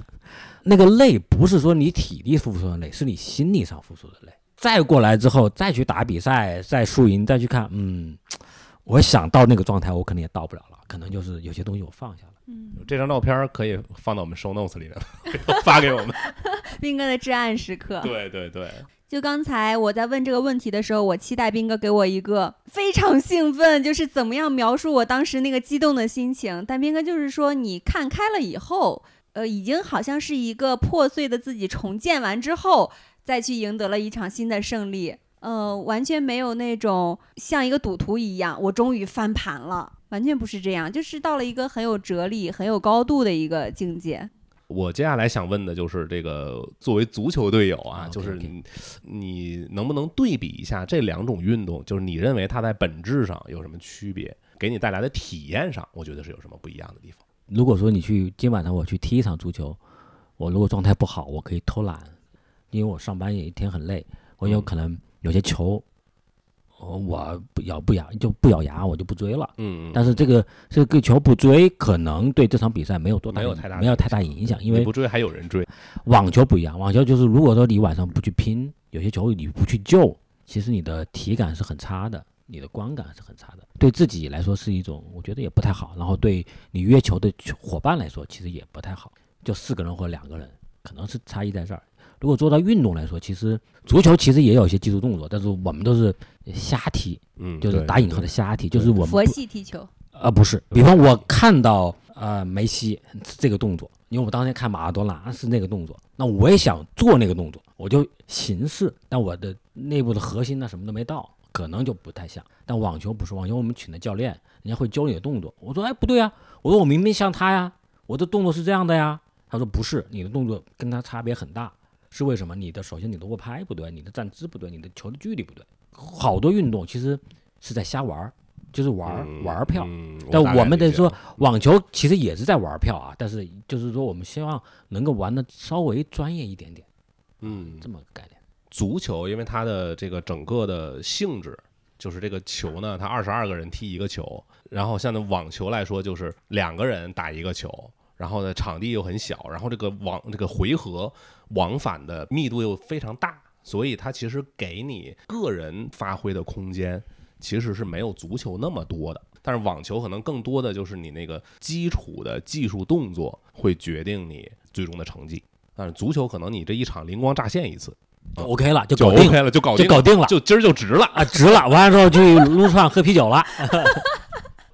那个累不是说你体力付出的累，是你心理上付出的累。再过来之后再去打比赛，再输赢，再去看，嗯，我想到那个状态，我可能也到不了了，可能就是有些东西我放下了。嗯，这张照片可以放到我们 show notes 里面，发给我们。斌哥的至暗时刻。对对对，就刚才我在问这个问题的时候，我期待斌哥给我一个非常兴奋，就是怎么样描述我当时那个激动的心情。但斌哥就是说，你看开了以后，呃，已经好像是一个破碎的自己重建完之后，再去赢得了一场新的胜利。呃，完全没有那种像一个赌徒一样，我终于翻盘了，完全不是这样，就是到了一个很有哲理、很有高度的一个境界。我接下来想问的就是这个，作为足球队友啊，啊就是你你能不能对比一下这两种运动？就是你认为它在本质上有什么区别，给你带来的体验上，我觉得是有什么不一样的地方？如果说你去今晚上我去踢一场足球，我如果状态不好，我可以偷懒，因为我上班也一天很累，我有可能有些球，呃我不咬不咬就不咬牙，我就不追了。嗯，但是这个这个球不追，可能对这场比赛没有多大没有太大没有太影响大影响，因为不追还有人追，网球不一样，网球就是如果说你晚上不去拼，有些球你不去救，其实你的体感是很差的，你的观感是很差的，对自己来说是一种我觉得也不太好，然后对你约球的伙伴来说其实也不太好，就四个人或两个人，可能是差异在这儿。如果做到运动来说，其实足球其实也有一些技术动作，但是我们都是瞎踢，嗯，就是打引号的瞎踢，就是我们佛不系踢球，啊，不是，比方我看到呃梅西这个动作，因为我当天看马拉多纳是那个动作，那我也想做那个动作，我就形式，但我的内部的核心呢什么都没到，可能就不太像。但网球不是，网球我们请的教练，人家会教你的动作。我说哎不对啊，我说我明明像他呀，我的动作是这样的呀。他说不是，你的动作跟他差别很大，是为什么？你的首先你的握拍不对，你的站姿不对，你的球的距离不对，好多运动其实是在瞎玩儿，就是玩儿、嗯玩儿票。嗯但我们得说，网球其实也是在玩儿票啊，但是就是说，我们希望能够玩的稍微专业一点点，嗯，这么个概念。足球，因为它的这个整个的性质，就是这个球呢，它二十二个人踢一个球，然后像那网球来说，就是两个人打一个球，然后呢场地又很小，然后这个网这个回合往返的密度又非常大，所以它其实给你个人发挥的空间其实是没有足球那么多的。但是网球可能更多的就是你那个基础的技术动作会决定你最终的成绩，但是足球可能你这一场灵光乍现一次，就 OK 了，就就搞定 OK 了，就搞定就搞定了就今儿就值了。啊，值了。完了之后去撸串喝啤酒了。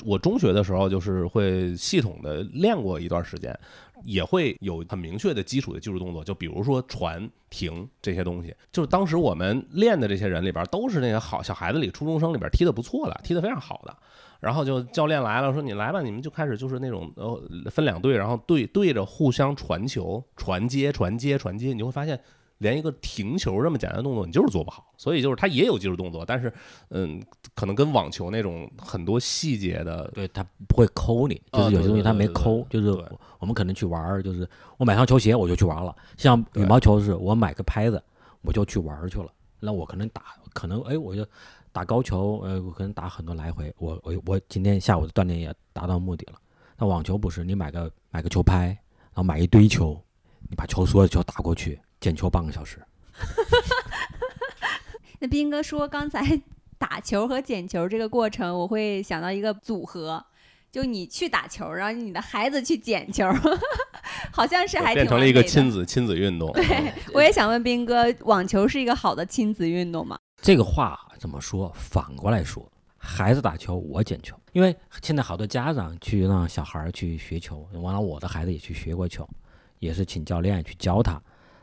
我中学的时候就是会系统的练过一段时间，也会有很明确的基础的技术动作，就比如说传、停这些东西。就是当时我们练的这些人里边，都是那些好小孩子里、初中生里边踢得不错的，踢得非常好的。然后就教练来了，说你来吧，你们就开始就是那种呃分两队，然后对对着互相传球、传接、传接、传接，你就会发现。连一个停球这么简单的动作，你就是做不好，所以就是他也有技术动作，但是，嗯，可能跟网球那种很多细节的对他不会抠你，就是有些东西他没抠，就是我我们可能去玩儿，就是我买双球鞋我就去玩了。像羽毛球是我买个拍子我就去玩儿去了，那我可能打可能哎我就打高球，呃我可能打很多来回，我我我今天下午的锻炼也达到目的了。那网球不是，你买个买个球拍，然后买一堆球，你把球所有的球打过去，捡球半个小时。那斌哥说刚才 打球和捡球这个过程，我会想到一个组合，就你去打球，然后你的孩子去捡球，好像是还变成了一个亲子亲子运动。对，我也想问斌哥，网球是一个好的亲子运动吗？这个话怎么说？反过来说，孩子打球，我捡球。因为现在好多家长去让小孩儿去学球，完了我的孩子也去学过球，也是请教练去教他。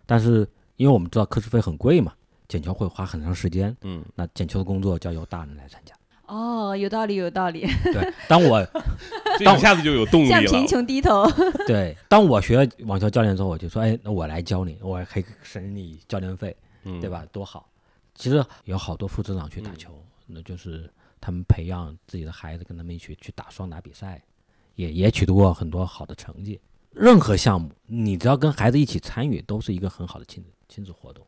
但是因为我们知道课时费很贵嘛，捡球会花很长时间，嗯，那捡球的工作就要由大人来参加。哦，有道理，有道理，对，当我 这一下子就有动力了。向贫穷低头。对当我学网球教练之后，我就说，哎，那我来教你，我还可以省你教练费。嗯对？吧？多好！其实有好多副组长去打球，那就是他们培养自己的孩子，跟他们一起去打双打比赛，也也取得过很多好的成绩。任何项目，你只要跟孩子一起参与，都是一个很好的亲子亲子活动。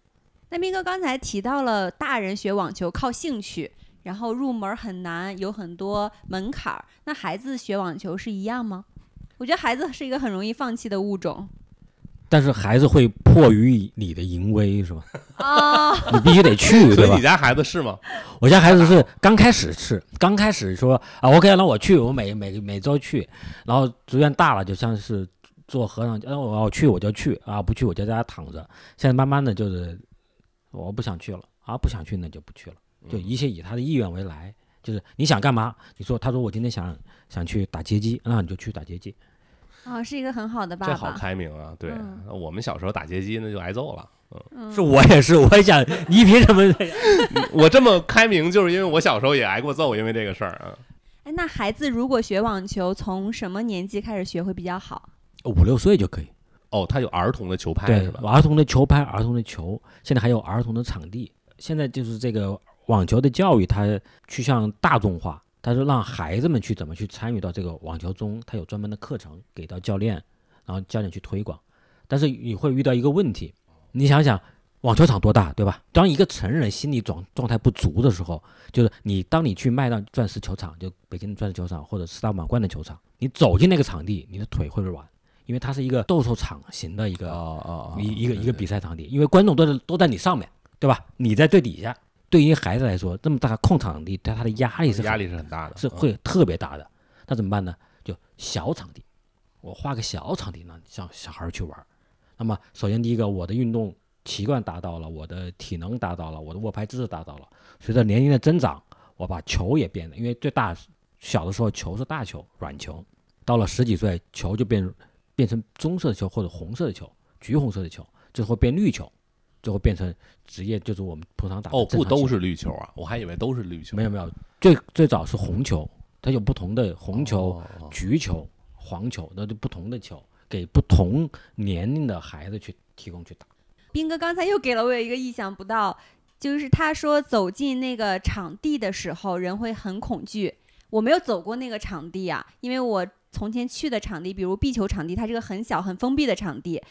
那斌哥刚才提到了大人学网球靠兴趣，然后入门很难，有很多门槛儿。那孩子学网球是一样吗？我觉得孩子是一个很容易放弃的物种但是孩子会迫于你的淫威，是吧？啊。你必须得去，对吧你？家孩子是吗？我家孩子是刚开始是刚开始说啊，OK，那我去，我每每每周去，然后逐渐大了，就像是做和尚，嗯，我要去我就去啊，不去我就在家躺着。现在慢慢的就是我不想去了啊，不想去那就不去了，就一切以他的意愿为来。就是你想干嘛？你说，他说我今天想想去打街机，那你就去打街机。啊，是一个很好的爸这好。开明啊！对嗯，我们小时候打街机那就挨揍了。嗯是我也是，我也想，你凭什么？我这么开明，就是因为我小时候也挨过揍，因为这个事儿啊。哎，那孩子如果学网球，从什么年纪开始学会比较好？五六岁就可以。哦，他有儿童的球拍对是，吧？儿童的球拍、儿童的球，现在还有儿童的场地。现在就是这个网球的教育，它趋向大众化，它是让孩子们去怎么去参与到这个网球中，它有专门的课程给到教练，然后教练去推广。但是你会遇到一个问题，你想想，网球场多大，对吧？当一个成人心理状状态不足的时候，就是你当你去麦当钻石球场，就北京的钻石球场或者四大满贯的球场，你走进那个场地，你的腿会软，因为它是一个斗兽场型的一个哦哦，一一个一个比赛场地，因为观众都在都在你上面，对吧？你在最底下，对于孩子来说，这么大空场地，对他的压力是很压力是很大的，嗯是会特别大的。那怎么办呢？就小场地，我画个小场地呢，让小孩儿去玩儿。那么，首先第一个，我的运动习惯达到了，我的体能达到了，我的握拍姿势达到了。随着年龄的增长，我把球也变了，因为最大小的时候球是大球、软球，到了十几岁，球就变变成棕色的球或者红色的球、橘红色的球，最后变绿球，最后变成职业，就是我们通常打的哦，不都是绿球啊？我还以为都是绿球。没有没有，最最早是红球，它有不同的红球、哦橘球、黄球，那就不同的球，给不同年龄的孩子去提供去打。斌哥刚才又给了我一个意想不到，就是他说走进那个场地的时候，人会很恐惧。我没有走过那个场地啊，因为我从前去的场地，比如壁球场地，它是个很小很封闭的场地。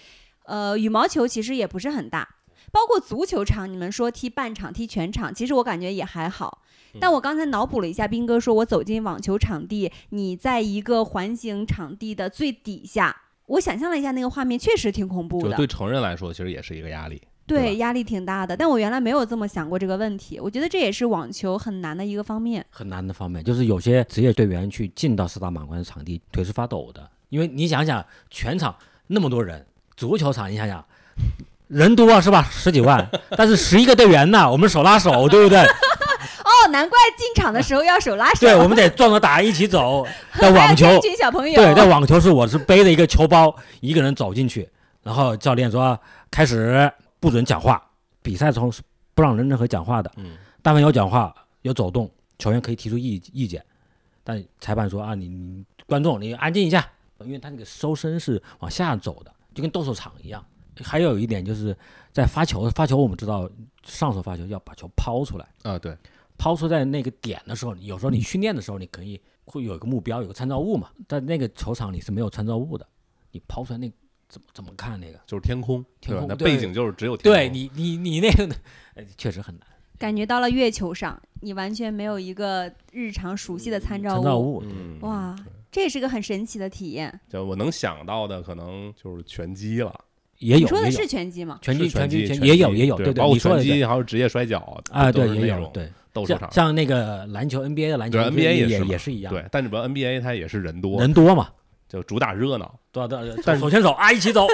呃，羽毛球其实也不是很大，包括足球场，你们说踢半场、踢全场，其实我感觉也还好。但我刚才脑补了一下，斌哥说我走进网球场地，你在一个环形场地的最底下，我想象了一下那个画面，确实挺恐怖的。就对成人来说，其实也是一个压力。对，压力挺大的。但我原来没有这么想过这个问题，我觉得这也是网球很难的一个方面。很难的方面，就是有些职业队员去进到四大满贯的场地，腿是发抖的，因为你想想，全场那么多人，足球场你想想，人多是吧？十几万，但是十一个队员呢，我们手拉手，对不对？哦，难怪进场的时候要手拉手。对，我们得撞着打一起走。在网球，这群小朋友。对，在网球是我是背着一个球包，一个人走进去，然后教练说开始不准讲话，比赛中是不让人任何讲话的。嗯，但凡有讲话有走动，球员可以提出意意见，但裁判说啊，你你观众你安静一下，因为他那个收身是往下走的，就跟斗兽场一样。还有一点就是在发球，发球我们知道上手发球要把球抛出来，啊，对，抛出在那个点的时候，有时候你训练的时候你可以会有一个目标，有个参照物嘛，在那个球场里是没有参照物的，你抛出来那怎么怎么看那个？就是天空，天空那背景就是只有天空。对你你你那个呃确实很难，感觉到了月球上，你完全没有一个日常熟悉的参照参照物嗯，哇，这也是个很神奇的体验。就我能想到的，可能就是拳击了，也有你说的是拳击吗？拳击拳击拳击也有也有，对包括你说的对拳击还有职业摔跤啊，对也有对，斗兽场。像像那个篮球 NBA 的篮球 NBA 也是也是一样，对，但是不 NBA 它也是人多，人多嘛，就主打热闹。对对对，但是手牵手啊一起走，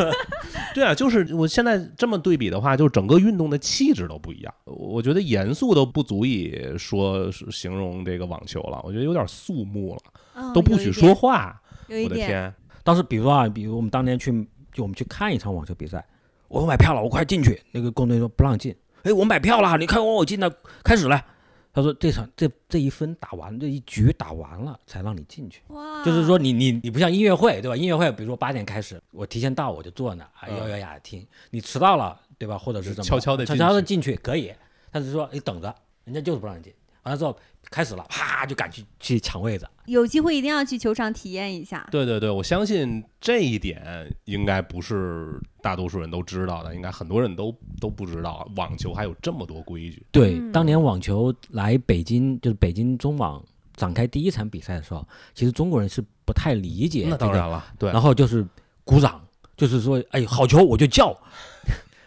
对啊，就是我现在这么对比的话，就是整个运动的气质都不一样。我觉得严肃都不足以说形容这个网球了，我觉得有点肃穆了，嗯都不许说，话。我的天，当时比如说啊，比如我们当年去就我们去看一场网球比赛，我买票了，我快进去，那个工作人员说不让进，哎，我买票了，你看我我进了，开始了。他说这场这这一分打完，这一局打完了才让你进去。哇，就是说你你你不像音乐会对吧？音乐会比如说八点开始，我提前到我就坐那，哎嗯咬咬牙听。你迟到了对吧？或者是怎么悄悄的悄悄的进去可以，他是说你等着，人家就是不让你进。完了之后开始了，啪就赶去去抢位子。有机会一定要去球场体验一下。对对对，我相信这一点应该不是大多数人都知道的，应该很多人都都不知道，网球还有这么多规矩。对，嗯当年网球来北京，就是北京中网展开第一场比赛的时候，其实中国人是不太理解、这个，那当然了，对，然后就是鼓掌，就是说，哎，好球我就叫，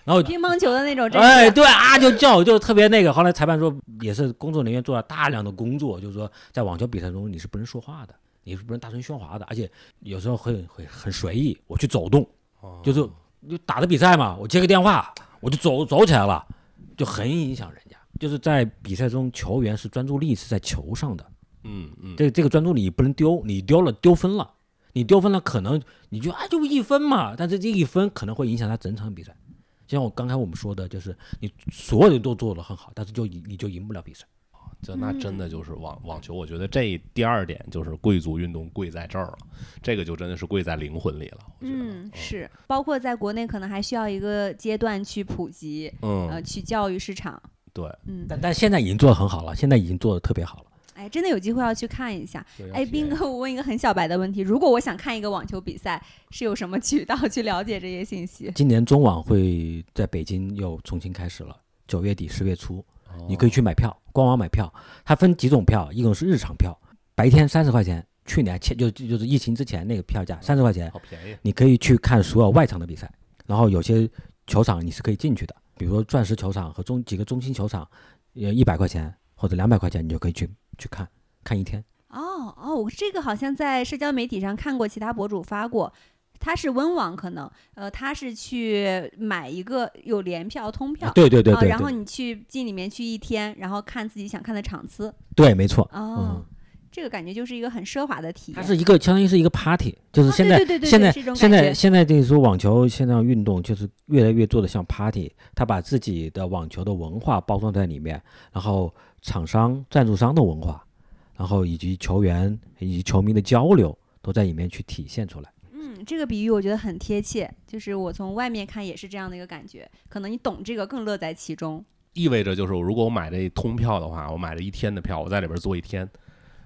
然后乒乓球的那种哎，对啊，就叫，就特别那个。后来裁判说，也是工作人员做了大量的工作，就是说，在网球比赛中你是不能说话的，你是不能大声喧哗的，而且有时候会会很随意，我去走动，哦就是就打的比赛嘛，我接个电话，我就走走起来了，就很影响人家。就是在比赛中，球员是专注力是在球上的，嗯嗯，这这个专注力不能丢，你丢了丢分了，你丢分了，可能你就啊就一分嘛，但是这一分可能会影响他整场比赛。就像我刚才我们说的，就是你所有的都做得很好，但是就赢你就赢不了比赛。就那真的就是网网球，我觉得这第二点就是贵族运动贵在这儿了，这个就真的是贵在灵魂里了。我觉得，嗯，是，包括在国内可能还需要一个阶段去普及，呃，嗯，去教育市场。对，嗯，但但现在已经做得很好了，现在已经做得特别好了。哎，真的有机会要去看一下。哎，斌哥，我问一个很小白的问题：如果我想看一个网球比赛，是有什么渠道去了解这些信息？今年中网会在北京又重新开始了，九月底十月初，你可以哦去买票，官网买票。它分几种票，一种是日常票，白天三十块钱，去年前就就就是疫情之前那个票价三十块钱，好便宜，你可以去看所有外场的比赛，然后有些球场你是可以进去的，比如说钻石球场和中几个中心球场，呃，一百块钱或者两百块钱，你就可以去去看看一天。哦哦，我这个好像在社交媒体上看过，其他博主发过。他是温网，可能呃，他是去买一个有联票、通票，啊对对对哦对对然后你去进里面去一天，然后看自己想看的场次。对，没错。哦，嗯，这个感觉就是一个很奢华的体验。它是一个相当于是一个 party，就是哦现在、现在现在现在这个说网球现在运动就是越来越做的像 party，他把自己的网球的文化包装在里面，然后厂商赞助商的文化，然后以及球员以及球迷的交流都在里面去体现出来。嗯，这个比喻我觉得很贴切，就是我从外面看也是这样的一个感觉。可能你懂这个更乐在其中。意味着就是，如果我买这通票的话，我买了一天的票，我在里边坐一天，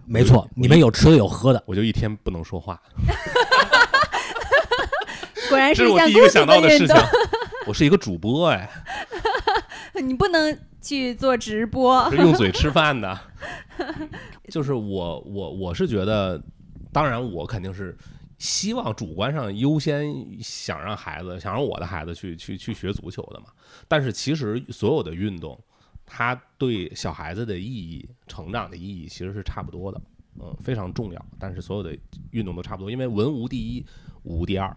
没错，我里面有吃的有喝的。我就一天不能说话，果然一这是我项孤独第一个想到的运事情动。我是一个主播哎，你不能去做直播。是用嘴吃饭的。就是我我我是觉得，当然我肯定是希望主观上优先想让孩子，想让我的孩子去去去学足球的嘛。但是其实所有的运动，它对小孩子的意义、成长的意义其实是差不多的，嗯，非常重要。但是所有的运动都差不多，因为文无第一，武无第二。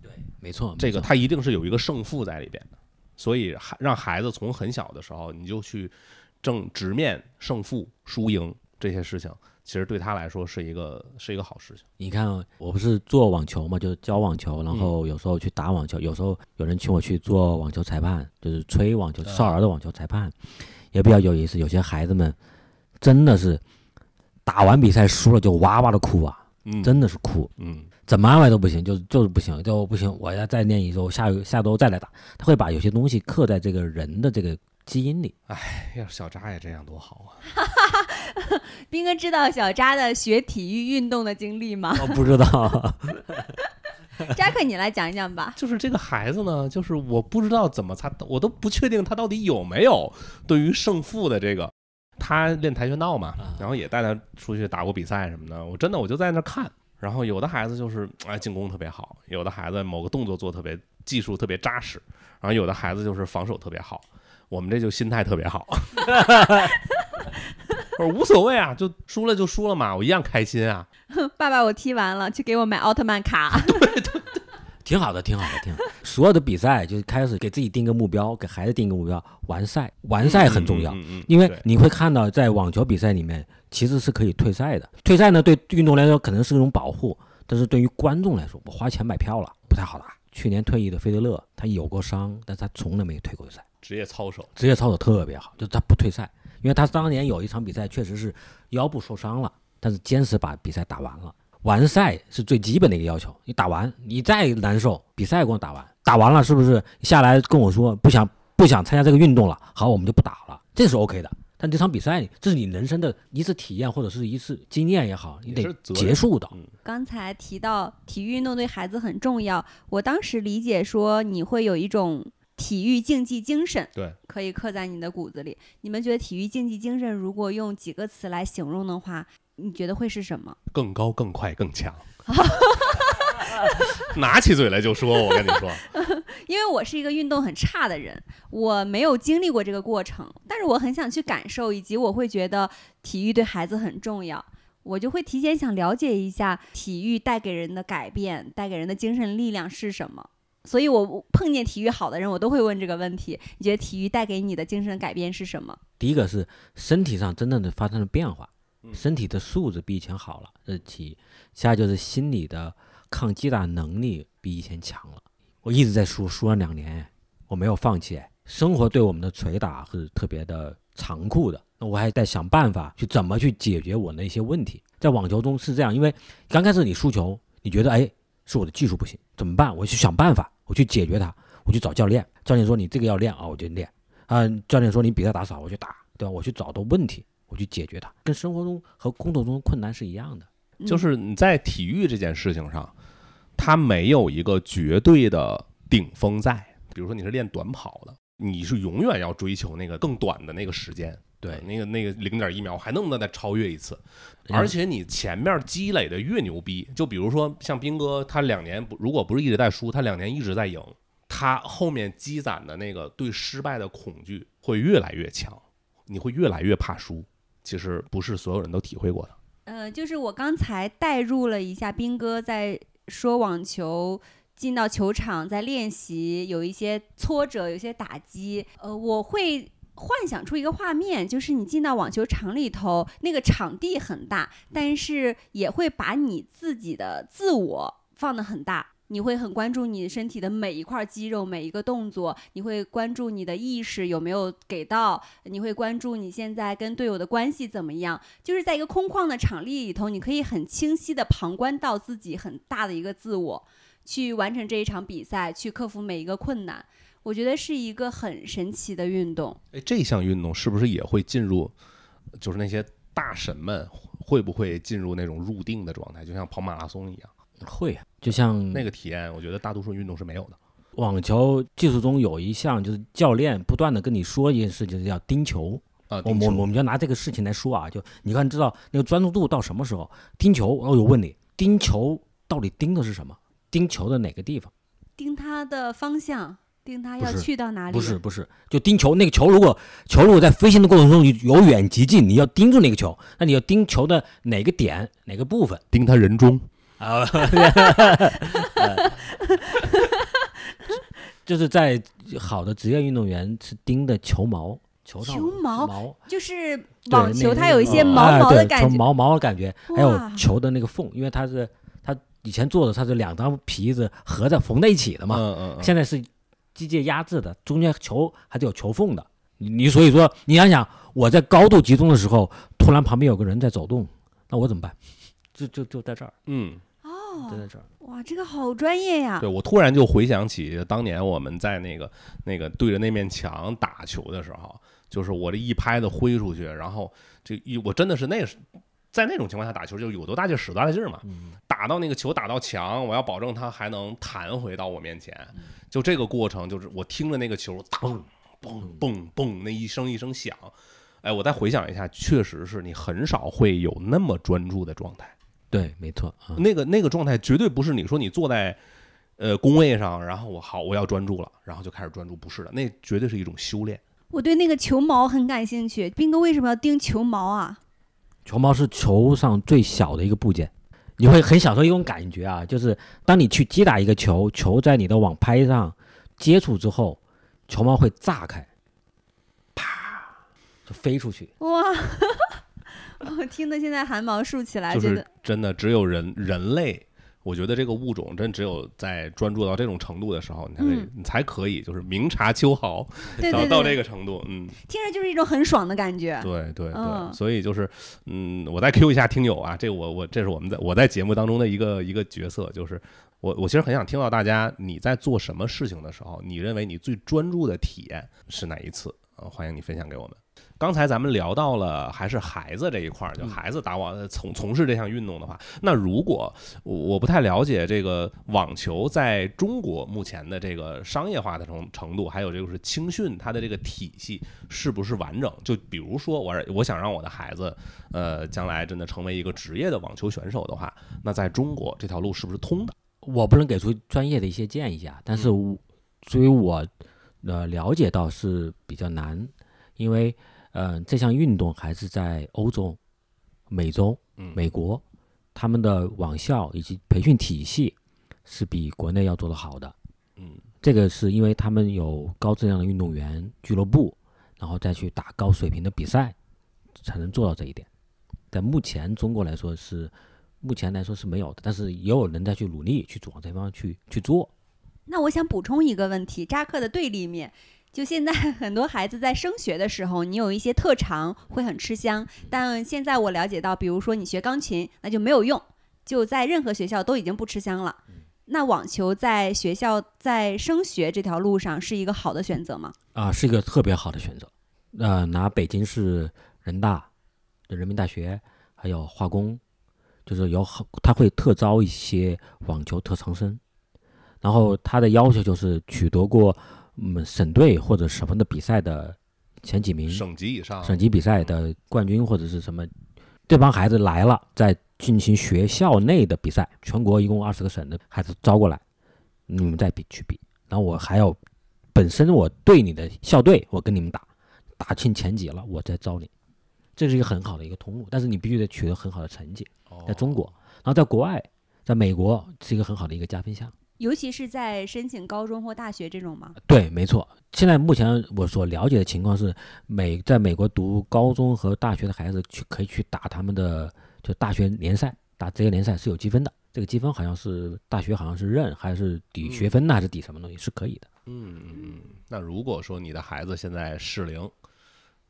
对没错，这个它一定是有一个胜负在里边的，所以孩让孩子从很小的时候你就去正直面胜负、输赢这些事情，其实对他来说是一个是一个好事情。你看，我不是做网球嘛，就是教网球，然嗯后有时候去打网球，有时候有人请我去做网球裁判，就是吹网球少儿的网球裁判，也比较有意思。有些孩子们真的是打完比赛输了就哇哇的哭啊，嗯，真的是哭，嗯怎么安慰都不行，就就是不行，就不行，我要再练一周，下下周再来打。他会把有些东西刻在这个人的这个基因里。哎呀，小扎也这样多好啊！斌哥知道小扎的学体育运动的经历吗？我不知道，扎克，你来讲一讲吧。就是这个孩子呢，就是我不知道怎么他，我都不确定他到底有没有对于胜负的这个。他练跆拳道嘛，然后也带他出去打过比赛什么的。我真的我就在那看，然后有的孩子就是哎进攻特别好，有的孩子某个动作做特别技术特别扎实，然后有的孩子就是防守特别好。我们这就心态特别好，我说无所谓啊，就输了就输了嘛，我一样开心啊。爸爸，我踢完了，去给我买奥特曼卡。挺好的，挺好的，挺好的。所有的比赛就是开始给自己定个目标，给孩子定个目标，完赛，完赛很重要。因为你会看到，在网球比赛里面其实是可以退赛的。退赛呢，对运动员来说可能是一种保护，但是对于观众来说，我花钱买票了，不太好打。去年退役的费德勒，他有过伤，但是他从来没退过赛，职业操守，职业操守特别好，就是他不退赛，因为他当年有一场比赛确实是腰部受伤了，但是坚持把比赛打完了。完赛是最基本的一个要求，你打完，你再难受，比赛给我打完，打完了是不是下来跟我说不想不想参加这个运动了？好，我们就不打了，这是 OK 的。但这场比赛，这是你人生的一次体验或者是一次经验也好，你得结束的。嗯刚才提到体育运动对孩子很重要，我当时理解说你会有一种体育竞技精神，对，可以刻在你的骨子里。你们觉得体育竞技精神如果用几个词来形容的话，你觉得会是什么？更高、更快、更强。拿起嘴来就说，我跟你说，因为我是一个运动很差的人，我没有经历过这个过程，但是我很想去感受，以及我会觉得体育对孩子很重要，我就会提前想了解一下体育带给人的改变，带给人的精神力量是什么。所以，我碰见体育好的人，我都会问这个问题：你觉得体育带给你的精神改变是什么？第一个是身体上真正的发生了变化，嗯身体的素质比以前好了，这是其一。下就是心理的抗击打能力比以前强了。我一直在输，输了两年，我没有放弃。生活对我们的捶打是特别的残酷的，那我还在想办法去怎么去解决我那些问题。在网球中是这样，因为刚开始你输球，你觉得哎是我的技术不行，怎么办？我去想办法，我去解决它，我去找教练，教练说你这个要练啊，我就练。啊、教练说你比赛打少，我去打，对吧？我去找到问题，我去解决它，跟生活中和工作中的困难是一样的。嗯就是你在体育这件事情上，它没有一个绝对的顶峰在。比如说你是练短跑的，你是永远要追求那个更短的那个时间，对那个那个零点一秒，我还能不能再超越一次？嗯而且你前面积累的越牛逼，就比如说像斌哥，他两年不如果不是一直在输，他两年一直在赢，他后面积攒的那个对失败的恐惧会越来越强，你会越来越怕输。其实不是所有人都体会过的。呃，就是我刚才代入了一下斌哥在说网球进到球场在练习，有一些挫折，有些打击。呃，我会幻想出一个画面，就是你进到网球场里头，那个场地很大，但是也会把你自己的自我放得很大。你会很关注你身体的每一块肌肉、每一个动作，你会关注你的意识有没有给到，你会关注你现在跟队友的关系怎么样。就是在一个空旷的场地里头，你可以很清晰的旁观到自己很大的一个自我，去完成这一场比赛，去克服每一个困难。我觉得是一个很神奇的运动。哎，这项运动是不是也会进入，就是那些大神们会不会进入那种入定的状态，就像跑马拉松一样？会，就像那个体验，我觉得大多数运动是没有的。网球技术中有一项，就是教练不断的跟你说一件事，就是叫盯球。啊，我我我们就拿这个事情来说啊，就你看知道那个专注度到什么时候？盯球，我有问你，盯球到底盯的是什么？盯球的哪个地方？盯它的方向，盯它要去到哪里？不是不是，就盯球那个球，如果球如果在飞行的过程中由远及近，你要盯住那个球，那你要盯球的哪个点哪个部分盯他人中，啊？就是在好的职业运动员是盯的球毛，球上球毛毛就是网球，它有一些毛毛的感觉。球毛毛的感觉，还有球的那个缝，因为它是它以前做的它是两张皮子合着缝在一起的嘛，嗯嗯嗯，现在是机械压制的，中间球还是有球缝的。你你所以说，你想想，我在高度集中的时候，突然旁边有个人在走动，那我怎么办？就就就在这儿，嗯，就在这儿。哇，这个好专业呀！对我突然就回想起当年我们在那个那个对着那面墙打球的时候，就是我这一拍子挥出去，然后这一我真的是那是在那种情况下打球，就有多大劲儿使多大劲儿嘛。打到那个球打到墙，我要保证它还能弹回到我面前。就这个过程，就是我听着那个球嘣嘣嘣嘣那一声一声响，哎，我再回想一下，确实是你很少会有那么专注的状态。对，没错啊。那个那个状态绝对不是你说你坐在呃工位上，然后我好我要专注了，然后就开始专注，不是的，那绝对是一种修炼。我对那个球毛很感兴趣。斌哥为什么要盯球毛啊？球毛是球上最小的一个部件，你会很享受一种感觉啊，就是当你去击打一个球，球在你的网拍上接触之后，球毛会炸开，啪就飞出去。哇，我听得现在汗毛竖起来，就是真的只有人人类，我觉得这个物种真只有在专注到这种程度的时候，你才你才可以就是明察秋毫，对对到到这，个程度，嗯，听着就是一种很爽的感觉。对对对，嗯所以就是，嗯，我再 Q 一下听友啊，这个我我这是我们在我在节目当中的一个一个角色，就是我我其实很想听到大家你在做什么事情的时候，你认为你最专注的体验是哪一次？啊，欢迎你分享给我们。刚才咱们聊到了还是孩子这一块儿，就孩子打网呃从从事这项运动的话，那如果我我不太了解这个网球在中国目前的这个商业化的程程度，还有就是青训它的这个体系是不是完整？就比如说我我想让我的孩子，呃，将来真的成为一个职业的网球选手的话，那在中国这条路是不是通的？我不能给出专业的一些建议啊，但是我所以我呃了解到是比较难，因为呃这项运动还是在欧洲、美洲、嗯，美国，他们的网校以及培训体系是比国内要做得好的。嗯这个是因为他们有高质量的运动员俱乐部，然后再去打高水平的比赛，才能做到这一点。在目前中国来说是，目前来说是没有的，但是也有人在去努力去往这方面去去做。那我想补充一个问题，扎克的对立面。就现在 很多孩子在升学的时候，你有一些特长会很吃香，但现在我了解到，比如说你学钢琴，那就没有用，就在任何学校都已经不吃香了。那网球在学校在升学这条路上是一个好的选择吗？啊，是一个特别好的选择。呃，拿北京市人大的人民大学，还有化工，就是有好，他会特招一些网球特长生，然后他的要求就是取得过嗯省队或者什么的比赛的前几名，省级以上，省级比赛的冠军或者是什么，这帮孩子来了，再进行学校内的比赛，全国一共二十个省的孩子招过来，你们再比去比，然后我还要本身我对你的校队，我跟你们打，打进前几了，我再招你，这是一个很好的一个通路。但是你必须得取得很好的成绩，哦在中国，然后在国外，在美国是一个很好的一个加分项。尤其是在申请高中或大学这种吗？对，没错。现在目前我所了解的情况是，美在美国读高中和大学的孩子去可以去打他们的就大学联赛，打职业联赛是有积分的。这个积分好像是大学好像是认还是抵学分呢，还是抵什么东西是可以的。嗯嗯嗯。那如果说你的孩子现在适龄，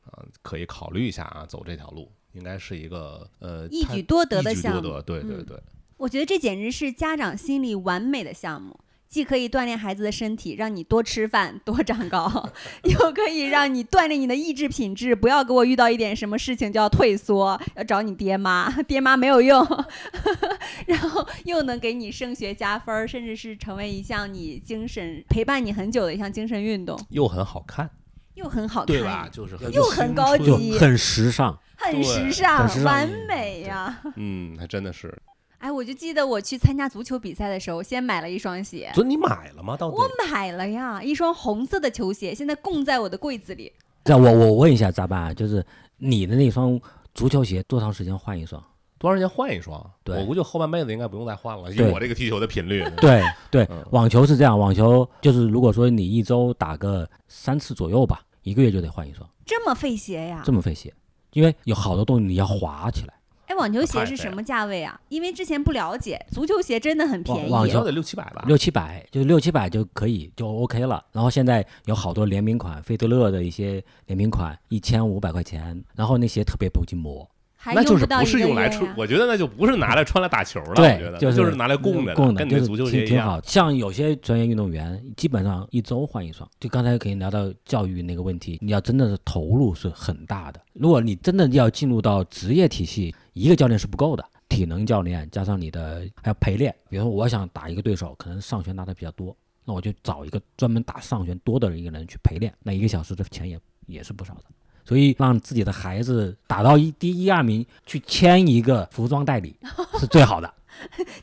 啊、可以考虑一下啊，走这条路，应该是一个呃一举多得的一举多项目得，对对嗯对。我觉得这简直是家长心里完美的项目，既可以锻炼孩子的身体，让你多吃饭、多长高，又可以让你锻炼你的意志品质，不要给我遇到一点什么事情就要退缩，要找你爹妈，爹妈没有用，然后又能给你升学加分儿，甚至是成为一项你精神陪伴你很久的一项精神运动，又很好看，又很好看，对吧？？就是很又很高级很时尚。很时尚，很时尚完美呀！嗯，还真的是。哎，我就记得我去参加足球比赛的时候，先买了一双鞋，所以你买了吗？到底？我买了呀，一双红色的球鞋，现在供在我的柜子里。这样我我问一下咋办啊？就是你的那双足球鞋多长时间换一双？多长时间换一双？对我估计后半辈子应该不用再换了，以对我这个踢球的频率。对对嗯，网球是这样，网球就是如果说你一周打个三次左右吧，一个月就得换一双，这么费鞋呀这？么费鞋，因为有好多东西你要滑起来。哎，网球鞋是什么价位啊？因为之前不了解，足球鞋真的很便宜。网球得六七百吧？六七百，就六七百就可以就 OK 了。然后现在有好多联名款，费德勒的一些联名款，一千五百块钱，然后那鞋特别不经磨，还那就是不是用来穿，我觉得那就不是拿来穿来打球了，我对觉得，就那就是拿来供着的，供的，就是跟你足球鞋一样。挺挺好。像有些专业运动员，基本上一周换一双。就刚才可以聊到教育那个问题，你要真的是投入是很大的。如果你真的要进入到职业体系，一个教练是不够的，体能教练加上你的还要陪练。比如说，我想打一个对手，可能上旋打的比较多，那我就找一个专门打上旋多的一个人去陪练，那一个小时的钱也也是不少的。所以让自己的孩子打到一第一二名，去签一个服装代理 是最好的。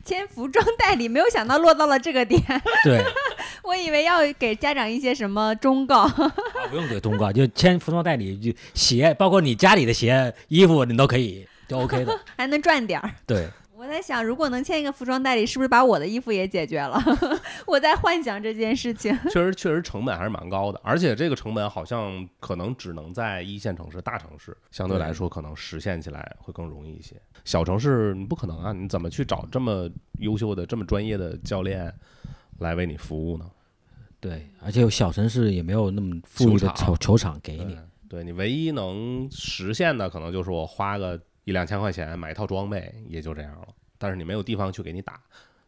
签服装代理，没有想到落到了这个点。对，我以为要给家长一些什么忠告。啊，不用给忠告，就签服装代理，就鞋，包括你家里的鞋、衣服，你都可以，就 OK 的。还能赚点儿。对，我在想，如果能签一个服装代理，是不是把我的衣服也解决了？我在幻想这件事情。确实，确实成本还是蛮高的，而且这个成本好像可能只能在一线城市、大城市相对来说可能实现起来会更容易一些。小城市你不可能啊，你怎么去找这么优秀的、这么专业的教练来为你服务呢？对，而且有小城市也没有那么富裕的球球球场给你。对你唯一能实现的，可能就是我花个一两千块钱买一套装备，也就这样了。但是你没有地方去给你打，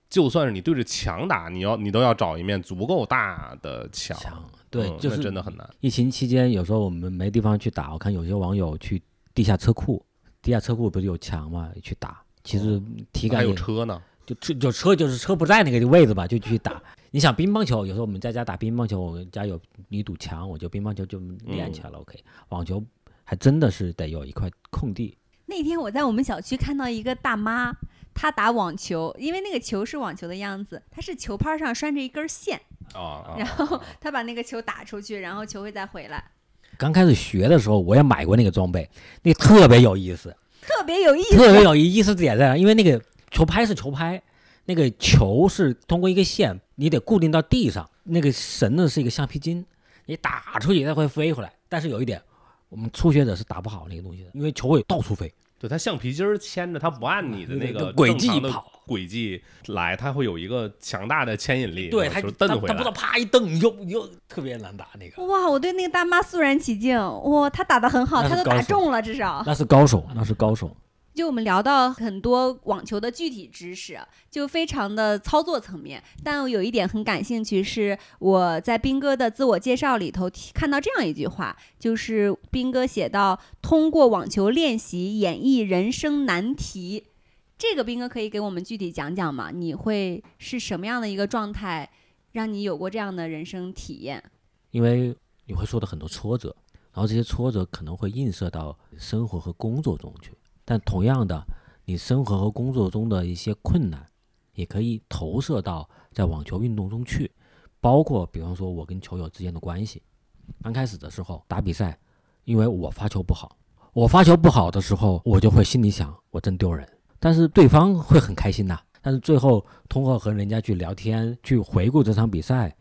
就算是你对着墙打，你要你都要找一面足够大的墙。墙对就是真的很难。疫情期间，有时候我们没地方去打，我看有些网友去地下车库，地下车库不是有墙嘛，去打。其实体还感还有车呢，就车就车就是车不在那个位置吧，就去打。你想乒乓球，有时候我们在家打乒乓球，我们家有一堵墙，我就乒乓球就练起来了。OK，网球还真的是得有一块空地。那天我在我们小区看到一个大妈，她打网球，因为那个球是网球的样子，她是球拍上拴着一根线，啊，然后她把那个球打出去，然后球会再回来，刚开始学的时候，我也买过那个装备，那个特别有意思，特别有意思。特别有意思点在哪？因为那个球拍是球拍，那个球是通过一个线，你得固定到地上，那个绳子是一个橡皮筋，你打出去它会飞回来。但是有一点，我们初学者是打不好那个东西的，因为球会到处飞。对，它橡皮筋儿牵着，它不按你的那个轨迹跑轨迹来，它会有一个强大的牵引力，对，它把球它蹬回来它不知道。啪一蹬，你就你就特别难打那个。哇，我对那个大妈肃然起敬，哇，她打的很好，她都打中了，至少。那是高手，那是高手。就我们聊到很多网球的具体知识，就非常的操作层面。但我有一点很感兴趣，是我在斌哥的自我介绍里头看到这样一句话，就是斌哥写到通过网球练习演绎人生难题。这个斌哥可以给我们具体讲讲吗？你会是什么样的一个状态，让你有过这样的人生体验？因为你会受到很多挫折，然后这些挫折可能会映射到生活和工作中去。但同样的，你生活和工作中的一些困难，也可以投射到在网球运动中去。包括比方说我跟球友之间的关系。刚开始的时候打比赛，因为我发球不好，我发球不好的时候，我就会心里想我真丢人，但是对方会很开心呐。但是最后通过和人家去聊天，去回顾这场比赛，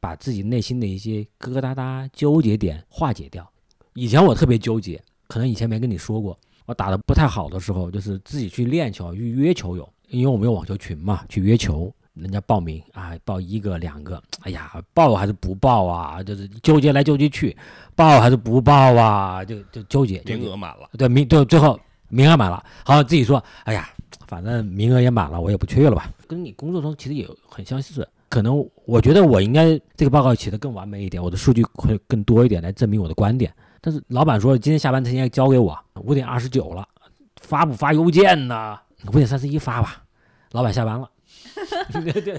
把自己内心的一些疙疙瘩瘩、纠结点化解掉。以前我特别纠结，可能以前没跟你说过，我打的不太好的时候，就是自己去练球，去约球友，因为我们有网球群嘛，去约球。人家报名啊，报一个两个，哎呀，报还是不报啊？就是纠结来纠结去，报还是不报啊？就就纠结。名额满了，对名就最后名额满了，好自己说，哎呀，反正名额也满了，我也不去了吧。跟你工作中其实也很相似，可能我觉得我应该这个报告写的更完美一点，我的数据会更多一点来证明我的观点。但是老板说今天下班之前交给我，五点二十九了，发不发邮件呢？五点三十一发吧。老板下班了。对对，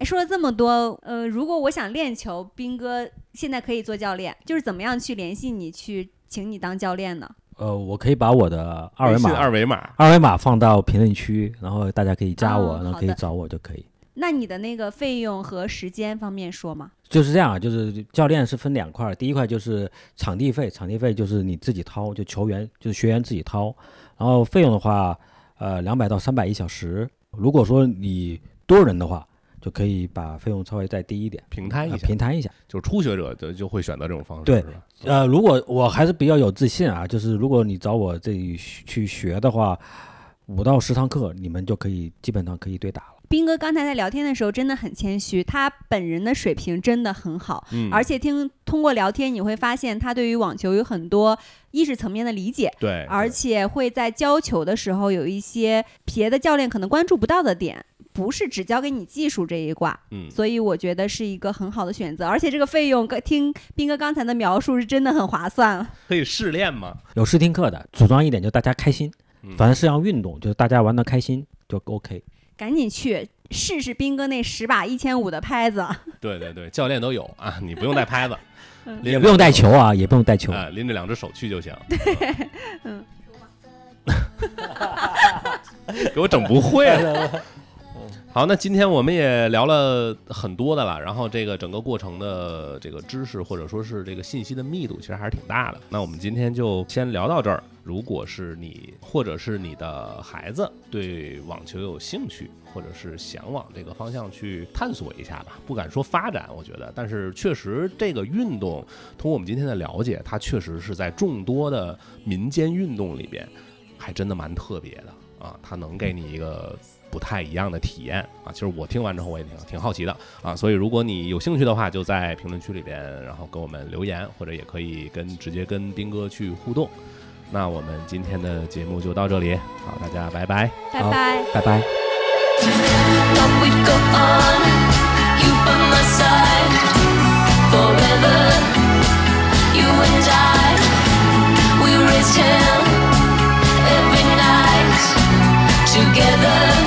哎，说了这么多，呃，如果我想练球，斌哥现在可以做教练，就是怎么样去联系你，去请你当教练呢？呃，我可以把我的二维码、二维码、二维码放到评论区，然后大家可以加我，然后可以找我就可以。那你的那个费用和时间方面说吗？就是这样啊，就是教练是分两块，第一块就是场地费，场地费就是你自己掏，就球员就是学员自己掏，然后费用的话，呃，两百到三百一小时。如果说你多人的话，就可以把费用稍微再低一点，平摊一下，平摊一下。就是初学者就就会选择这种方式。对，呃，如果我还是比较有自信啊，就是如果你找我这里去学的话，五到十堂课，你们就可以基本上可以对打了。斌哥刚才在聊天的时候真的很谦虚，他本人的水平真的很好，嗯，而且听通过聊天你会发现他对于网球有很多意识层面的理解，对，而且会在教球的时候有一些别的教练可能关注不到的点，不是只教给你技术这一挂，嗯，所以我觉得是一个很好的选择，而且这个费用，听斌哥刚才的描述是真的很划算，可以试练吗？有试听课的，主张一点就大家开心，反正是要运动，就是大家玩的开心就 OK。赶紧去试试斌哥那十把一千五的拍子。对对对，教练都有啊，你不用带拍子，也不用带球啊，也不用带球，拎着两只手去就行。对，嗯。给我整不会了。好，那今天我们也聊了很多的了，然后这个整个过程的这个知识或者说是这个信息的密度其实还是挺大的。那我们今天就先聊到这儿。如果是你或者是你的孩子对网球有兴趣，或者是想往这个方向去探索一下吧，不敢说发展，我觉得，但是确实这个运动，通过我们今天的了解，它确实是在众多的民间运动里边，还真的蛮特别的啊，它能给你一个。不太一样的体验啊！其实我听完之后我也挺挺好奇的啊，所以如果你有兴趣的话，就在评论区里边，然后给我们留言，或者也可以跟直接跟斌哥去互动。那我们今天的节目就到这里，好，大家拜拜，拜拜，拜拜。together